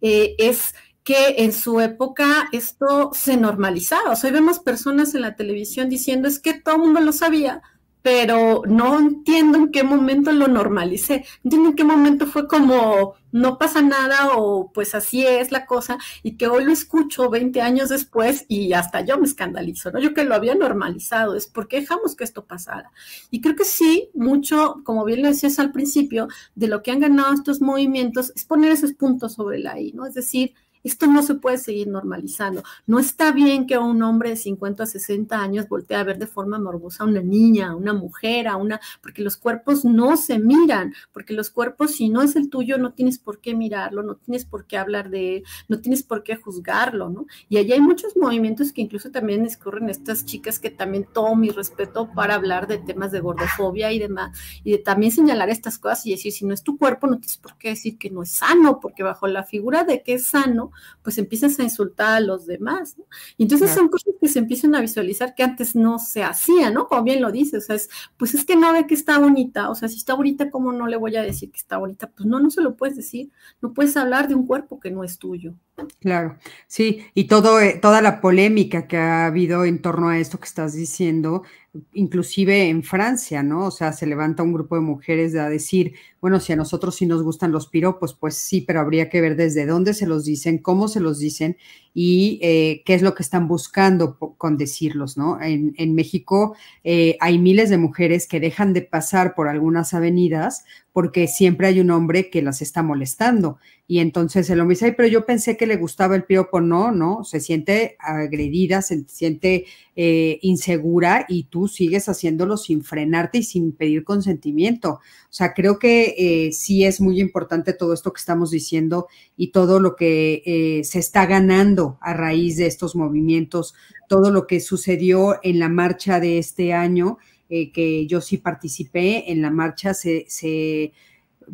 Eh, es que en su época esto se normalizaba. O sea, hoy vemos personas en la televisión diciendo es que todo el mundo lo sabía, pero no entiendo en qué momento lo normalicé, no entiendo en qué momento fue como no pasa nada o pues así es la cosa y que hoy lo escucho 20 años después y hasta yo me escandalizo, ¿no? Yo que lo había normalizado, es porque dejamos que esto pasara. Y creo que sí, mucho, como bien lo decías al principio, de lo que han ganado estos movimientos es poner esos puntos sobre la I, ¿no? Es decir, esto no se puede seguir normalizando. No está bien que un hombre de 50 a 60 años voltee a ver de forma morbosa a una niña, a una mujer, a una, porque los cuerpos no se miran, porque los cuerpos, si no es el tuyo, no tienes por qué mirarlo, no tienes por qué hablar de él, no tienes por qué juzgarlo, ¿no? Y allí hay muchos movimientos que incluso también escurren estas chicas que también todo mi respeto para hablar de temas de gordofobia y demás, y de también señalar estas cosas y decir, si no es tu cuerpo, no tienes por qué decir que no es sano, porque bajo la figura de que es sano, pues empiezas a insultar a los demás, ¿no? Y entonces son cosas que se empiezan a visualizar que antes no se hacían, ¿no? Como bien lo dices, o sea, es, pues es que no ve que está bonita, o sea, si está bonita, ¿cómo no le voy a decir que está bonita? Pues no, no se lo puedes decir, no puedes hablar de un cuerpo que no es tuyo. Claro, sí, y todo, eh, toda la polémica que ha habido en torno a esto que estás diciendo, inclusive en Francia, ¿no? O sea, se levanta un grupo de mujeres a decir, bueno, si a nosotros sí nos gustan los piropos, pues sí, pero habría que ver desde dónde se los dicen, cómo se los dicen y eh, qué es lo que están buscando con decirlos, ¿no? En, México eh, hay miles de mujeres que dejan de pasar por algunas avenidas porque siempre hay un hombre que las está molestando. Y entonces el hombre dice, pero yo pensé que le gustaba el piropo, no, no, se siente agredida, se siente eh, insegura y tú sigues haciéndolo sin frenarte y sin pedir consentimiento. O sea, creo que eh, sí es muy importante todo esto que estamos diciendo y todo lo que eh, se está ganando a raíz de estos movimientos, todo lo que sucedió en la marcha de este año eh, que yo sí participé en la marcha, se,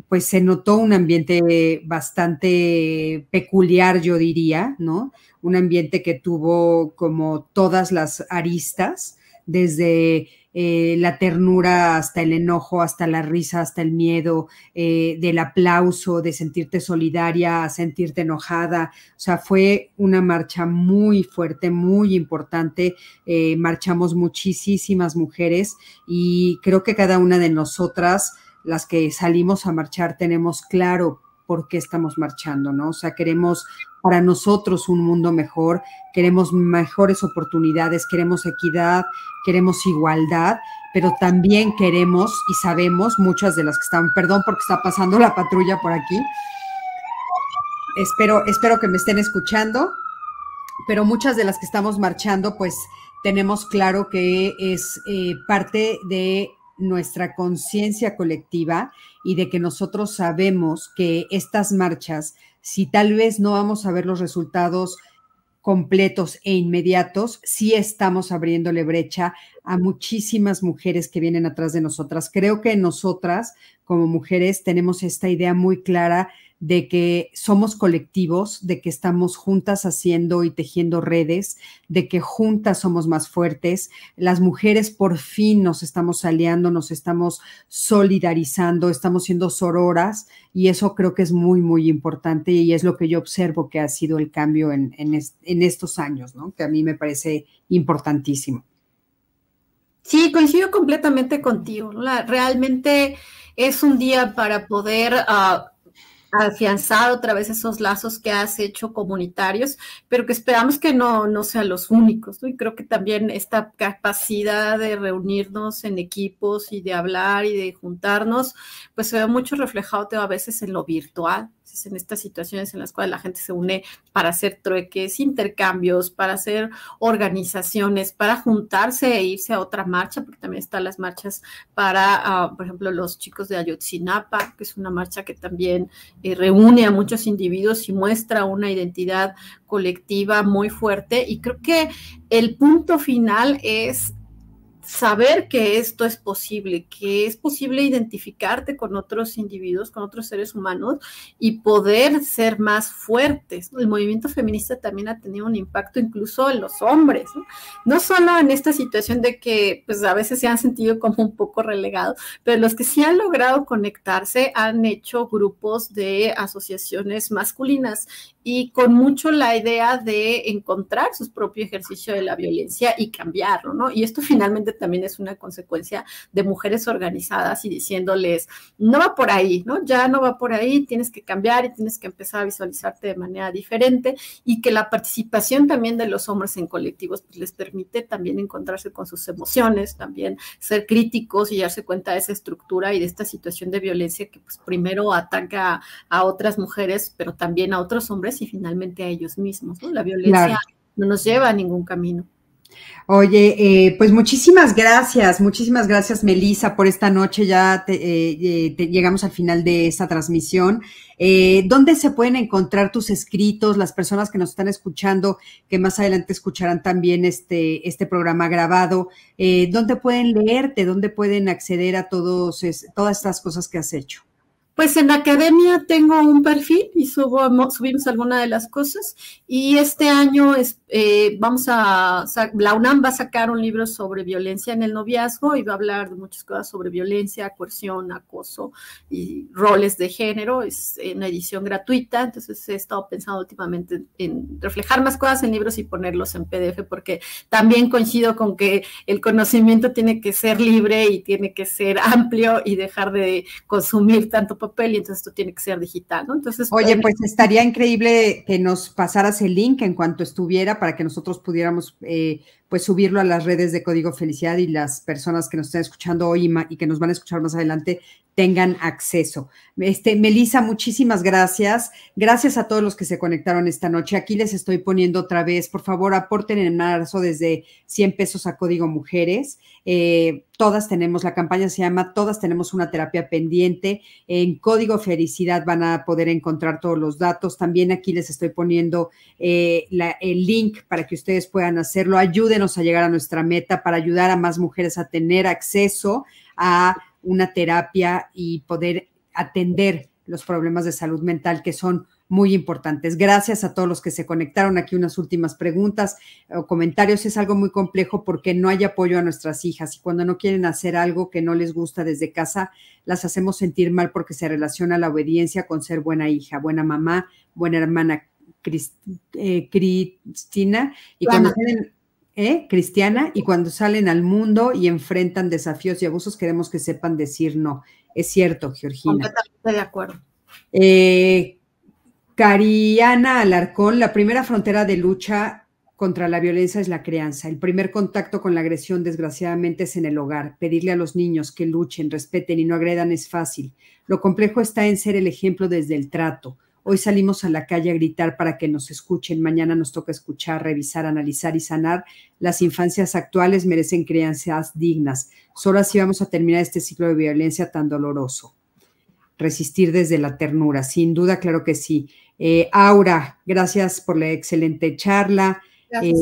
pues se notó un ambiente bastante peculiar, yo diría, ¿no? Un ambiente que tuvo como todas las aristas, desde eh, la ternura hasta el enojo, hasta la risa, hasta el miedo, eh, del aplauso, de sentirte solidaria, sentirte enojada. O sea, fue una marcha muy fuerte, muy importante. Eh, marchamos muchísimas mujeres y creo que cada una de nosotras, las que salimos a marchar, tenemos claro por qué estamos marchando, ¿no? O sea, queremos para nosotros un mundo mejor, queremos mejores oportunidades, queremos equidad, queremos igualdad, pero también queremos y sabemos, muchas de las que están, perdón porque está pasando la patrulla por aquí, espero, espero que me estén escuchando, pero muchas de las que estamos marchando, pues tenemos claro que es eh, parte de nuestra conciencia colectiva y de que nosotros sabemos que estas marchas si tal vez no vamos a ver los resultados completos e inmediatos, sí estamos abriéndole brecha a muchísimas mujeres que vienen atrás de nosotras. Creo que nosotras, como mujeres, tenemos esta idea muy clara de que somos colectivos, de que estamos juntas haciendo y tejiendo redes, de que juntas somos más fuertes. Las mujeres por fin nos estamos aliando, nos estamos solidarizando, estamos siendo sororas y eso creo que es muy, muy importante y es lo que yo observo que ha sido el cambio en, estos años, ¿no? que a mí me parece importantísimo. Sí, coincido completamente contigo. realmente es un día para poder... Ah, afianzar otra vez esos lazos que has hecho comunitarios, pero que esperamos que no, no sean los únicos. Y creo que también esta capacidad de reunirnos en equipos y de hablar y de juntarnos, pues se ve mucho reflejado a veces en lo virtual en estas situaciones en las cuales la gente se une para hacer trueques, intercambios, para hacer organizaciones, para juntarse e irse a otra marcha, porque también están las marchas para, ah, por ejemplo, los chicos de Ayotzinapa, que es una marcha que también eh, reúne a muchos individuos y muestra una identidad colectiva muy fuerte. Y creo que el punto final es saber que esto es posible, que es posible identificarte con otros individuos, con otros seres humanos y poder ser más fuertes. El movimiento feminista también ha tenido un impacto incluso en los hombres, no, solo en esta situación de que pues a veces se han sentido como un poco relegados, pero los que sí han logrado conectarse han hecho grupos de asociaciones masculinas y con mucho la idea de encontrar su propio ejercicio de la violencia y cambiarlo, ¿no? Y esto finalmente también es una consecuencia de mujeres organizadas y diciéndoles, no va por ahí, ¿no? Ya no va por ahí, tienes que cambiar y tienes que empezar a visualizarte de manera diferente y que la participación también de los hombres en colectivos pues, les permite también encontrarse con sus emociones, también ser críticos y darse cuenta de esa estructura y de esta situación de violencia que pues primero ataca a otras mujeres, pero también a otros hombres y finalmente a ellos mismos, ¿no? La violencia no nos lleva a ningún camino. Oye, eh, pues muchísimas gracias, muchísimas gracias Melisa por esta noche. Ya eh, te, llegamos al final de esta transmisión. Eh, ¿Dónde se pueden encontrar tus escritos, las personas que nos están escuchando, que más adelante escucharán también este, este programa grabado? ¿Dónde pueden leerte? ¿Dónde pueden acceder a todos, todas estas cosas que has hecho? Pues en la academia tengo un perfil y subo, subimos alguna de las cosas y este año es, eh, vamos a, la UNAM va a sacar un libro sobre violencia en el noviazgo y va a hablar de muchas cosas sobre violencia, coerción, acoso y roles de género. Es una edición gratuita, entonces he estado pensando últimamente en reflejar más cosas en libros y ponerlos en PDF porque también coincido con que el conocimiento tiene que ser libre y tiene que ser amplio y dejar de consumir tanto papel y entonces esto tiene que ser digital, ¿no? Entonces, Oye, pues estaría increíble que nos pasaras el link en cuanto estuviera para que nosotros pudiéramos eh, pues subirlo a las redes de Código Felicidad y las personas que nos están escuchando hoy y, que nos van a escuchar más adelante tengan acceso. Este, Melisa, muchísimas gracias. Gracias a todos los que se conectaron esta noche. Aquí les estoy poniendo otra vez, por favor, aporten en marzo desde 100 pesos a Código Mujeres. Eh, todas tenemos, la campaña se llama Todas tenemos una terapia pendiente. En Código Felicidad van a poder encontrar todos los datos. También aquí les estoy poniendo eh, el link para que ustedes puedan hacerlo. Ayúdenos a llegar a nuestra meta para ayudar a más mujeres a tener acceso a una terapia y poder atender los problemas de salud mental que son muy importantes. Gracias a todos los que se conectaron. Aquí unas últimas preguntas o comentarios. Es algo muy complejo porque no hay apoyo a nuestras hijas y cuando no quieren hacer algo que no les gusta desde casa, las hacemos sentir mal porque se relaciona la obediencia con ser buena hija, buena mamá, buena hermana. Eh, Cristina y cuando ¿eh? cristiana y cuando salen al mundo y enfrentan desafíos y abusos queremos que sepan decir no. Es cierto, Georgina. Completamente de acuerdo. Eh, Cariana Alarcón, la primera frontera de lucha contra la violencia es la crianza. El primer contacto con la agresión, desgraciadamente, es en el hogar. Pedirle a los niños que luchen, respeten y no agredan es fácil. Lo complejo está en ser el ejemplo desde el trato. Hoy salimos a la calle a gritar para que nos escuchen. Mañana nos toca escuchar, revisar, analizar y sanar. Las infancias actuales merecen crianzas dignas. Solo así vamos a terminar este ciclo de violencia tan doloroso. Resistir desde la ternura, sin duda, claro que sí. Eh, Aura, gracias por la excelente charla. Eh,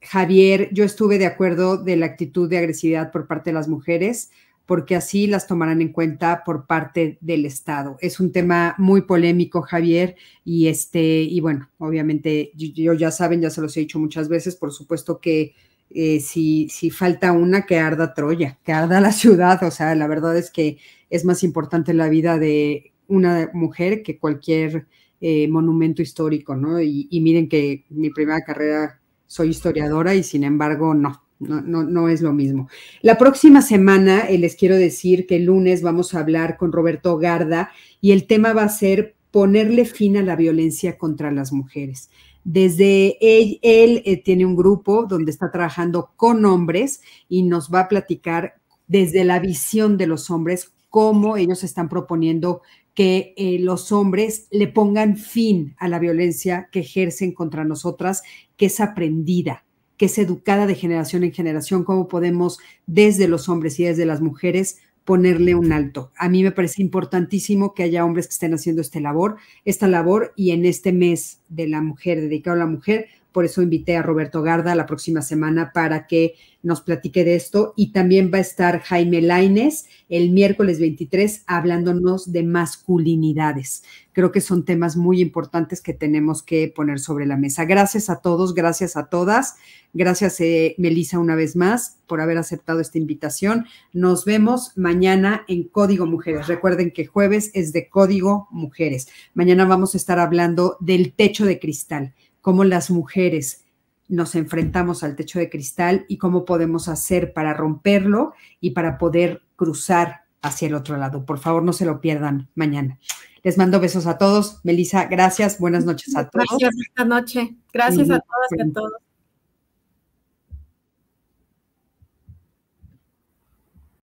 Javier, yo estuve de acuerdo de la actitud de agresividad por parte de las mujeres porque así las tomarán en cuenta por parte del Estado. Es un tema muy polémico, Javier, y este, y bueno, obviamente, yo, ya saben, ya se los he dicho muchas veces, por supuesto que eh, si, si falta una, que arda Troya, que arda la ciudad, o sea, la verdad es que es más importante la vida de una mujer que cualquier eh, monumento histórico, ¿no? Y, y miren que mi primera carrera soy historiadora y sin embargo, no, no, no, no, es lo mismo. La próxima semana eh, les quiero decir que el lunes vamos a hablar con Roberto Garda y el tema va a ser ponerle fin a la violencia contra las mujeres. Desde él, eh, tiene un grupo donde está trabajando con hombres y nos va a platicar desde la visión de los hombres cómo ellos están proponiendo que eh, los hombres le pongan fin a la violencia que ejercen contra nosotras, que es aprendida, que es educada de generación en generación, cómo podemos desde los hombres y desde las mujeres ponerle un alto. A mí me parece importantísimo que haya hombres que estén haciendo esta labor, esta labor y en este mes de la mujer, dedicado a la mujer, por eso invité a Roberto Garda la próxima semana para que nos platique de esto. Y también va a estar Jaime Laines el miércoles 23 hablándonos de masculinidades. Creo que son temas muy importantes que tenemos que poner sobre la mesa. Gracias a todos, gracias a todas. Gracias, eh, Melissa, una vez más por haber aceptado esta invitación. Nos vemos mañana en Código Mujeres. Recuerden que jueves es de Código Mujeres. Mañana vamos a estar hablando del techo de cristal cómo las mujeres nos enfrentamos al techo de cristal y cómo podemos hacer para romperlo y para poder cruzar hacia el otro lado. Por favor, no se lo pierdan mañana. Les mando besos a todos. Melissa, gracias. Buenas noches a todos. Gracias, esta noche. Gracias a todas y a todos.